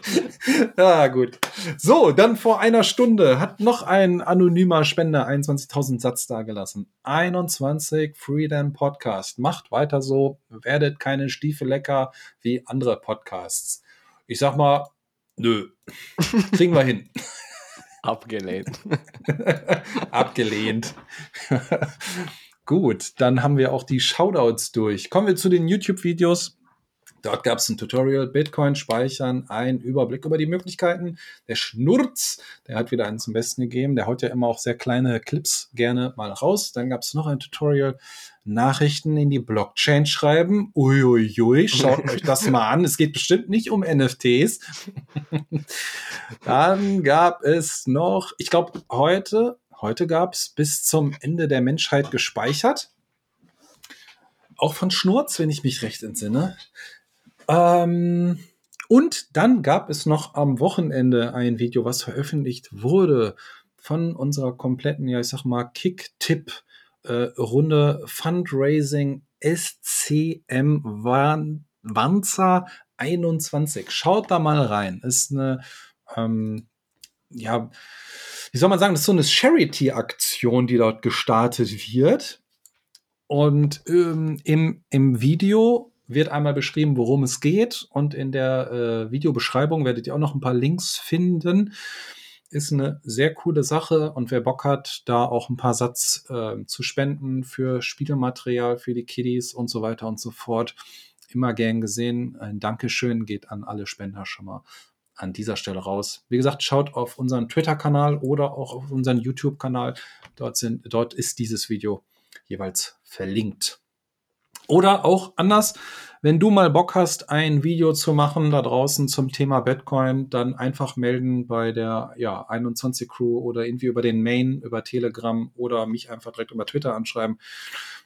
[laughs] ja, gut. So, dann vor einer Stunde hat noch ein anonymer Spender 21.000 Satz dagelassen. 21 Freedom Podcast. Macht weiter so. Werdet keine Stiefel lecker wie andere Podcasts. Ich sag mal, nö. [laughs] Kriegen wir hin. Abgelehnt. [laughs] Abgelehnt. Gut, dann haben wir auch die Shoutouts durch. Kommen wir zu den YouTube-Videos. Dort gab es ein Tutorial, Bitcoin speichern, ein Überblick über die Möglichkeiten. Der Schnurz, der hat wieder einen zum Besten gegeben. Der haut ja immer auch sehr kleine Clips gerne mal raus. Dann gab es noch ein Tutorial, Nachrichten in die Blockchain schreiben. Uiuiui, schaut euch das mal an. Es geht bestimmt nicht um NFTs. [laughs] Dann gab es noch, ich glaube, heute, heute gab es bis zum Ende der Menschheit gespeichert. Auch von Schnurz, wenn ich mich recht entsinne. Ähm, und dann gab es noch am Wochenende ein Video, was veröffentlicht wurde von unserer kompletten, ja, ich sag mal, Kick-Tipp-Runde äh, Fundraising SCM Wanza 21. Schaut da mal rein. Ist eine, ähm, ja, wie soll man sagen, das ist so eine Charity-Aktion, die dort gestartet wird. Und ähm, im, im Video wird einmal beschrieben, worum es geht. Und in der äh, Videobeschreibung werdet ihr auch noch ein paar Links finden. Ist eine sehr coole Sache und wer Bock hat, da auch ein paar Satz äh, zu spenden für Spielmaterial, für die Kiddies und so weiter und so fort, immer gern gesehen. Ein Dankeschön geht an alle Spender schon mal an dieser Stelle raus. Wie gesagt, schaut auf unseren Twitter-Kanal oder auch auf unseren YouTube-Kanal. Dort, dort ist dieses Video jeweils verlinkt. Oder auch anders, wenn du mal Bock hast, ein Video zu machen da draußen zum Thema Bitcoin, dann einfach melden bei der ja, 21 Crew oder irgendwie über den Main, über Telegram oder mich einfach direkt über Twitter anschreiben.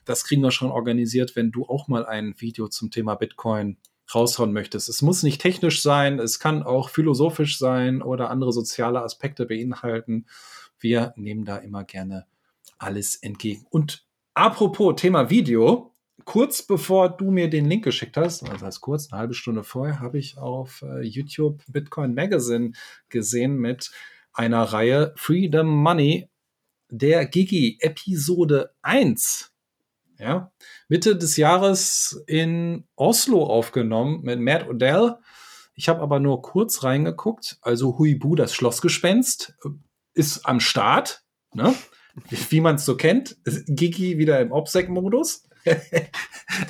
Das kriegen wir schon organisiert, wenn du auch mal ein Video zum Thema Bitcoin raushauen möchtest. Es muss nicht technisch sein, es kann auch philosophisch sein oder andere soziale Aspekte beinhalten. Wir nehmen da immer gerne alles entgegen. Und apropos Thema Video, kurz bevor du mir den Link geschickt hast, also heißt kurz, eine halbe Stunde vorher, habe ich auf äh, YouTube Bitcoin Magazine gesehen mit einer Reihe Freedom Money, der Gigi Episode 1. Ja, Mitte des Jahres in Oslo aufgenommen mit Matt Odell. Ich habe aber nur kurz reingeguckt. Also Huibu, das Schlossgespenst, ist am Start. Ne? Wie man es so kennt. Gigi wieder im Obsec-Modus. [laughs]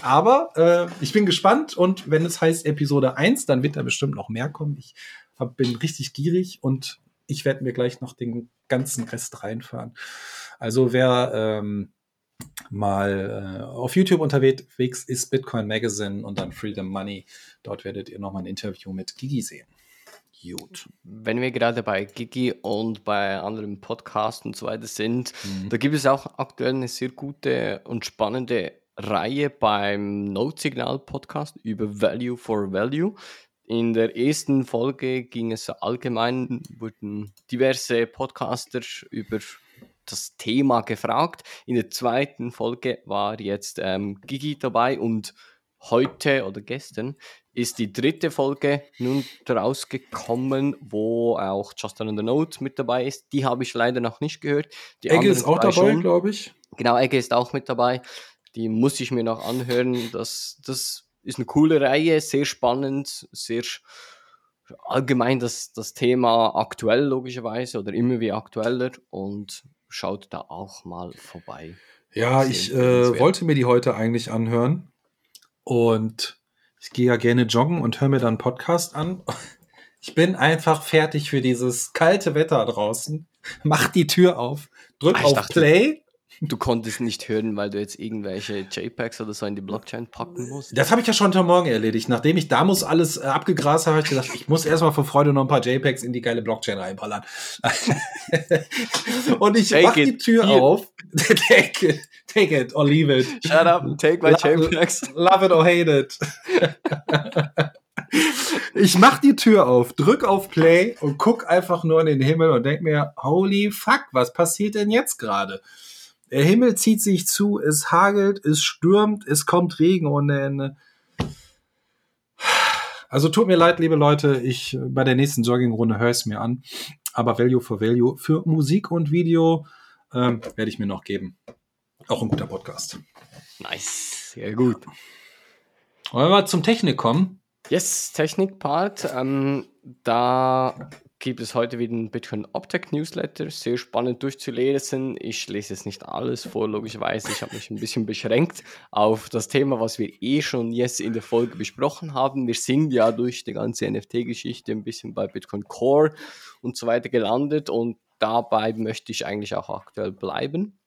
aber äh, ich bin gespannt und wenn es heißt Episode 1, dann wird da bestimmt noch mehr kommen. Ich hab, bin richtig gierig und ich werde mir gleich noch den ganzen Rest reinfahren. Also wer ähm, mal äh, auf YouTube unterwegs ist, Bitcoin Magazine und dann Freedom Money, dort werdet ihr nochmal ein Interview mit Gigi sehen. Gut. Wenn wir gerade bei Gigi und bei anderen Podcasts und so weiter sind, mhm. da gibt es auch aktuell eine sehr gute und spannende Reihe beim Note Signal Podcast über Value for Value. In der ersten Folge ging es allgemein, wurden diverse Podcaster über das Thema gefragt. In der zweiten Folge war jetzt ähm, Gigi dabei und heute oder gestern ist die dritte Folge nun rausgekommen, wo auch Justin on the Note mit dabei ist. Die habe ich leider noch nicht gehört. Die Egge ist auch dabei, glaube ich. Genau, Egge ist auch mit dabei. Die muss ich mir noch anhören. Das, das ist eine coole Reihe, sehr spannend, sehr allgemein das, das Thema aktuell logischerweise oder immer wie aktueller und schaut da auch mal vorbei. Ja, ich äh, wollte mir die heute eigentlich anhören und ich gehe ja gerne joggen und höre mir dann Podcast an. Ich bin einfach fertig für dieses kalte Wetter draußen. Mach die Tür auf, drück Ach, auf dachte, Play Du konntest nicht hören, weil du jetzt irgendwelche JPEGs oder so in die Blockchain packen musst. Das habe ich ja schon heute Morgen erledigt. Nachdem ich da muss alles äh, abgegrast habe, habe ich gesagt, ich muss erstmal vor Freude noch ein paar JPEGs in die geile Blockchain reinballern. [laughs] und ich mache die Tür Here. auf. [laughs] take, it, take it or leave it. Shut up and take my JPEGs. Love it or hate it. ich mach die Tür auf, drück auf Play und guck einfach nur in den Himmel und denk mir, holy fuck, was passiert denn jetzt gerade? Der Himmel zieht sich zu, es hagelt, es stürmt, es kommt Regen ohne Ende. Also tut mir leid, liebe Leute, ich bei der nächsten Joggingrunde höre es mir an. Aber Value for Value für Musik und Video ähm, werde ich mir noch geben. Auch ein guter Podcast. Nice, sehr gut. Wollen wir mal zum Technik kommen? Yes, Technik-Part. Ähm, da gibt es heute wieder einen Bitcoin Optech Newsletter, sehr spannend durchzulesen. Ich lese jetzt nicht alles vor, logischerweise. Ich habe mich ein bisschen beschränkt auf das Thema, was wir eh schon jetzt in der Folge besprochen haben. Wir sind ja durch die ganze NFT-Geschichte ein bisschen bei Bitcoin Core und so weiter gelandet und dabei möchte ich eigentlich auch aktuell bleiben.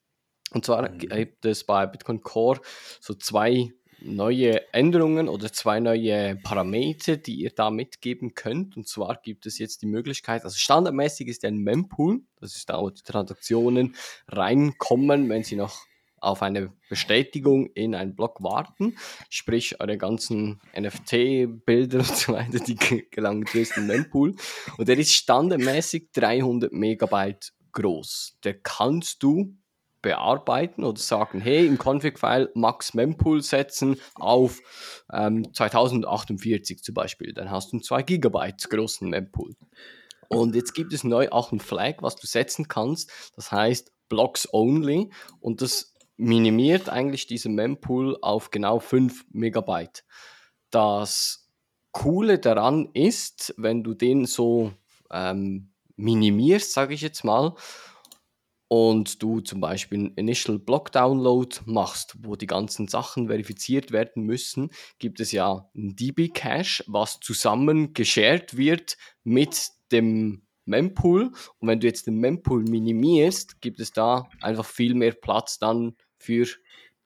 Und zwar mhm. gibt es bei Bitcoin Core so zwei neue Änderungen oder zwei neue Parameter, die ihr da mitgeben könnt. Und zwar gibt es jetzt die Möglichkeit, also standardmäßig ist ein Mempool, das ist da, wo die Transaktionen reinkommen, wenn sie noch auf eine Bestätigung in einen Block warten. Sprich, eure ganzen NFT-Bilder und so weiter, die gelangen in den Mempool. Und der ist standardmäßig 300 Megabyte groß. Der kannst du bearbeiten oder sagen, hey, im Config-File Max Mempool setzen auf ähm, 2048 zum Beispiel. Dann hast du einen 2 GB großen Mempool. Und jetzt gibt es neu auch ein Flag, was du setzen kannst. Das heißt Blocks Only. Und das minimiert eigentlich diesen Mempool auf genau 5 Megabyte. Das Coole daran ist, wenn du den so ähm, minimierst, sage ich jetzt mal, und du zum Beispiel einen Initial Block Download machst, wo die ganzen Sachen verifiziert werden müssen, gibt es ja ein DB Cache, was zusammen geshared wird mit dem Mempool. Und wenn du jetzt den Mempool minimierst, gibt es da einfach viel mehr Platz dann für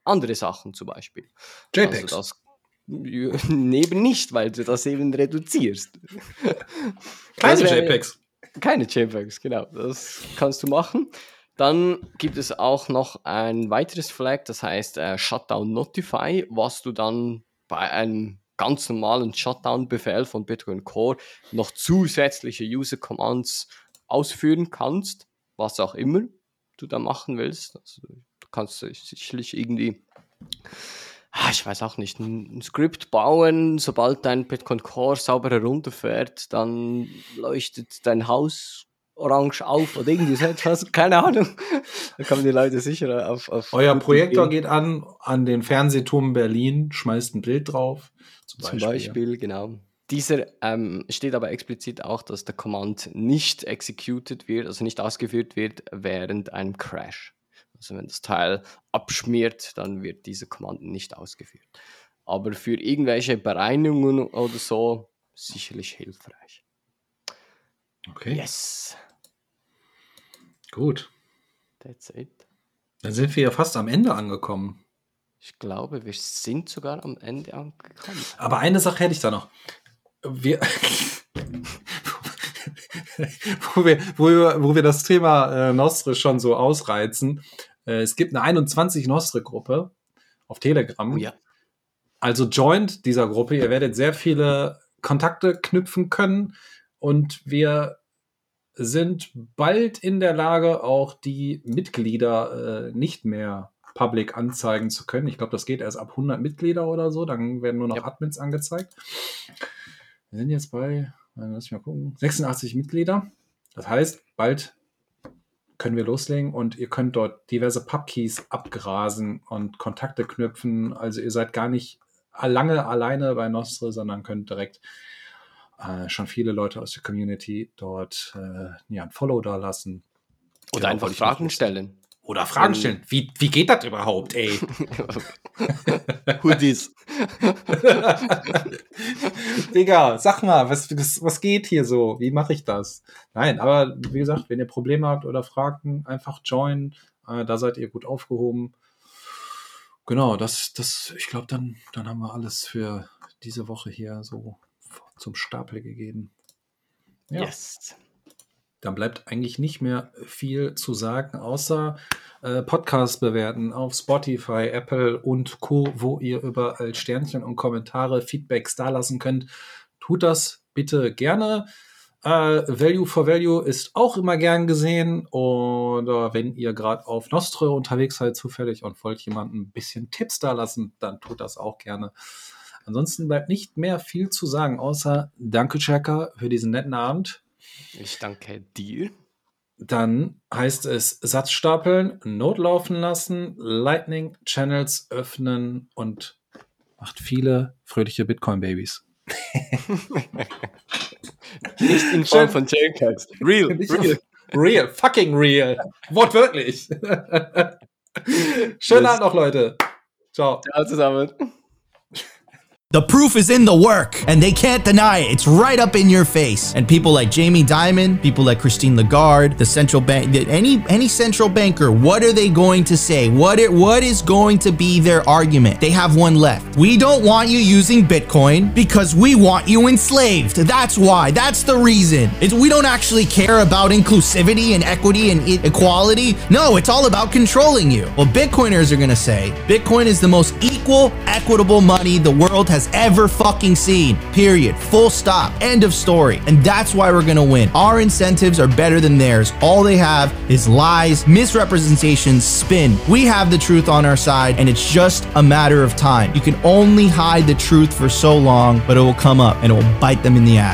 andere Sachen zum Beispiel. JPEGs. Also das [laughs] Neben nicht, weil du das eben reduzierst. Keine JPEGs. Keine JPEGs, genau. Das kannst du machen. Dann gibt es auch noch ein weiteres Flag, das heißt äh, Shutdown Notify, was du dann bei einem ganz normalen Shutdown-Befehl von Bitcoin Core noch zusätzliche User Commands ausführen kannst, was auch immer du da machen willst. Also, du kannst sicherlich irgendwie, ah, ich weiß auch nicht, ein, ein Skript bauen, sobald dein Bitcoin Core sauber herunterfährt, dann leuchtet dein Haus orange auf oder irgendwie so etwas, [laughs] keine Ahnung. Da kommen die Leute sicher auf. auf Euer Projektor geht an, an den Fernsehturm Berlin, schmeißt ein Bild drauf. Zum Beispiel, zum Beispiel genau. Dieser ähm, steht aber explizit auch, dass der Command nicht executed wird, also nicht ausgeführt wird während einem Crash. Also wenn das Teil abschmiert, dann wird dieser Command nicht ausgeführt. Aber für irgendwelche Bereinigungen oder so sicherlich hilfreich. Okay. Yes. Gut. That's it. Dann sind wir ja fast am Ende angekommen. Ich glaube, wir sind sogar am Ende angekommen. Aber eine Sache hätte ich da noch. Wir, [laughs] wo, wir, wo, wir, wo wir das Thema äh, Nostre schon so ausreizen. Äh, es gibt eine 21 Nostre-Gruppe auf Telegram. Oh, ja. Also joint dieser Gruppe. Ihr werdet sehr viele Kontakte knüpfen können und wir sind bald in der Lage, auch die Mitglieder äh, nicht mehr public anzeigen zu können. Ich glaube, das geht erst ab 100 Mitglieder oder so. Dann werden nur noch ja. Admins angezeigt. Wir sind jetzt bei, lass mich mal gucken, 86 Mitglieder. Das heißt, bald können wir loslegen und ihr könnt dort diverse Pubkeys abgrasen und Kontakte knüpfen. Also ihr seid gar nicht lange alleine bei Nostre, sondern könnt direkt äh, schon viele Leute aus der Community dort äh, ja, ein Follow da lassen. Oder genau, einfach Fragen stellen. Oder Fragen ähm, stellen. Wie, wie geht das überhaupt, ey? [laughs] [laughs] Hoodies. Digga, sag mal, was, was, was geht hier so? Wie mache ich das? Nein, aber wie gesagt, wenn ihr Probleme habt oder Fragen, einfach join. Äh, da seid ihr gut aufgehoben. Genau, das, das, ich glaube, dann, dann haben wir alles für diese Woche hier so zum Stapel gegeben. Ja. Yes. Dann bleibt eigentlich nicht mehr viel zu sagen, außer äh, Podcast bewerten auf Spotify, Apple und Co., wo ihr überall Sternchen und Kommentare, Feedbacks dalassen könnt. Tut das bitte gerne. Äh, Value for Value ist auch immer gern gesehen. Oder wenn ihr gerade auf Nostre unterwegs seid, zufällig und wollt jemandem ein bisschen Tipps da lassen, dann tut das auch gerne. Ansonsten bleibt nicht mehr viel zu sagen, außer Danke, Checker, für diesen netten Abend. Ich danke dir. Dann heißt es Satz stapeln, Not laufen lassen, Lightning Channels öffnen und macht viele fröhliche Bitcoin-Babys. [laughs] Nicht in Form von Jailcats. Real, real. Real, fucking real. Wortwörtlich. [laughs] Schönen Abend noch, Leute. Ciao. Ciao zusammen. The proof is in the work, and they can't deny it. It's right up in your face. And people like Jamie Dimon, people like Christine Lagarde, the central bank, any any central banker, what are they going to say? What it, what is going to be their argument? They have one left. We don't want you using Bitcoin because we want you enslaved. That's why. That's the reason. It's, we don't actually care about inclusivity and equity and equality. No, it's all about controlling you. Well, Bitcoiners are going to say Bitcoin is the most equal, equitable money the world has ever fucking seen. Period. Full stop. End of story. And that's why we're gonna win. Our incentives are better than theirs. All they have is lies, misrepresentations, spin. We have the truth on our side, and it's just a matter of time. You can only hide the truth for so long, but it will come up and it will bite them in the ass.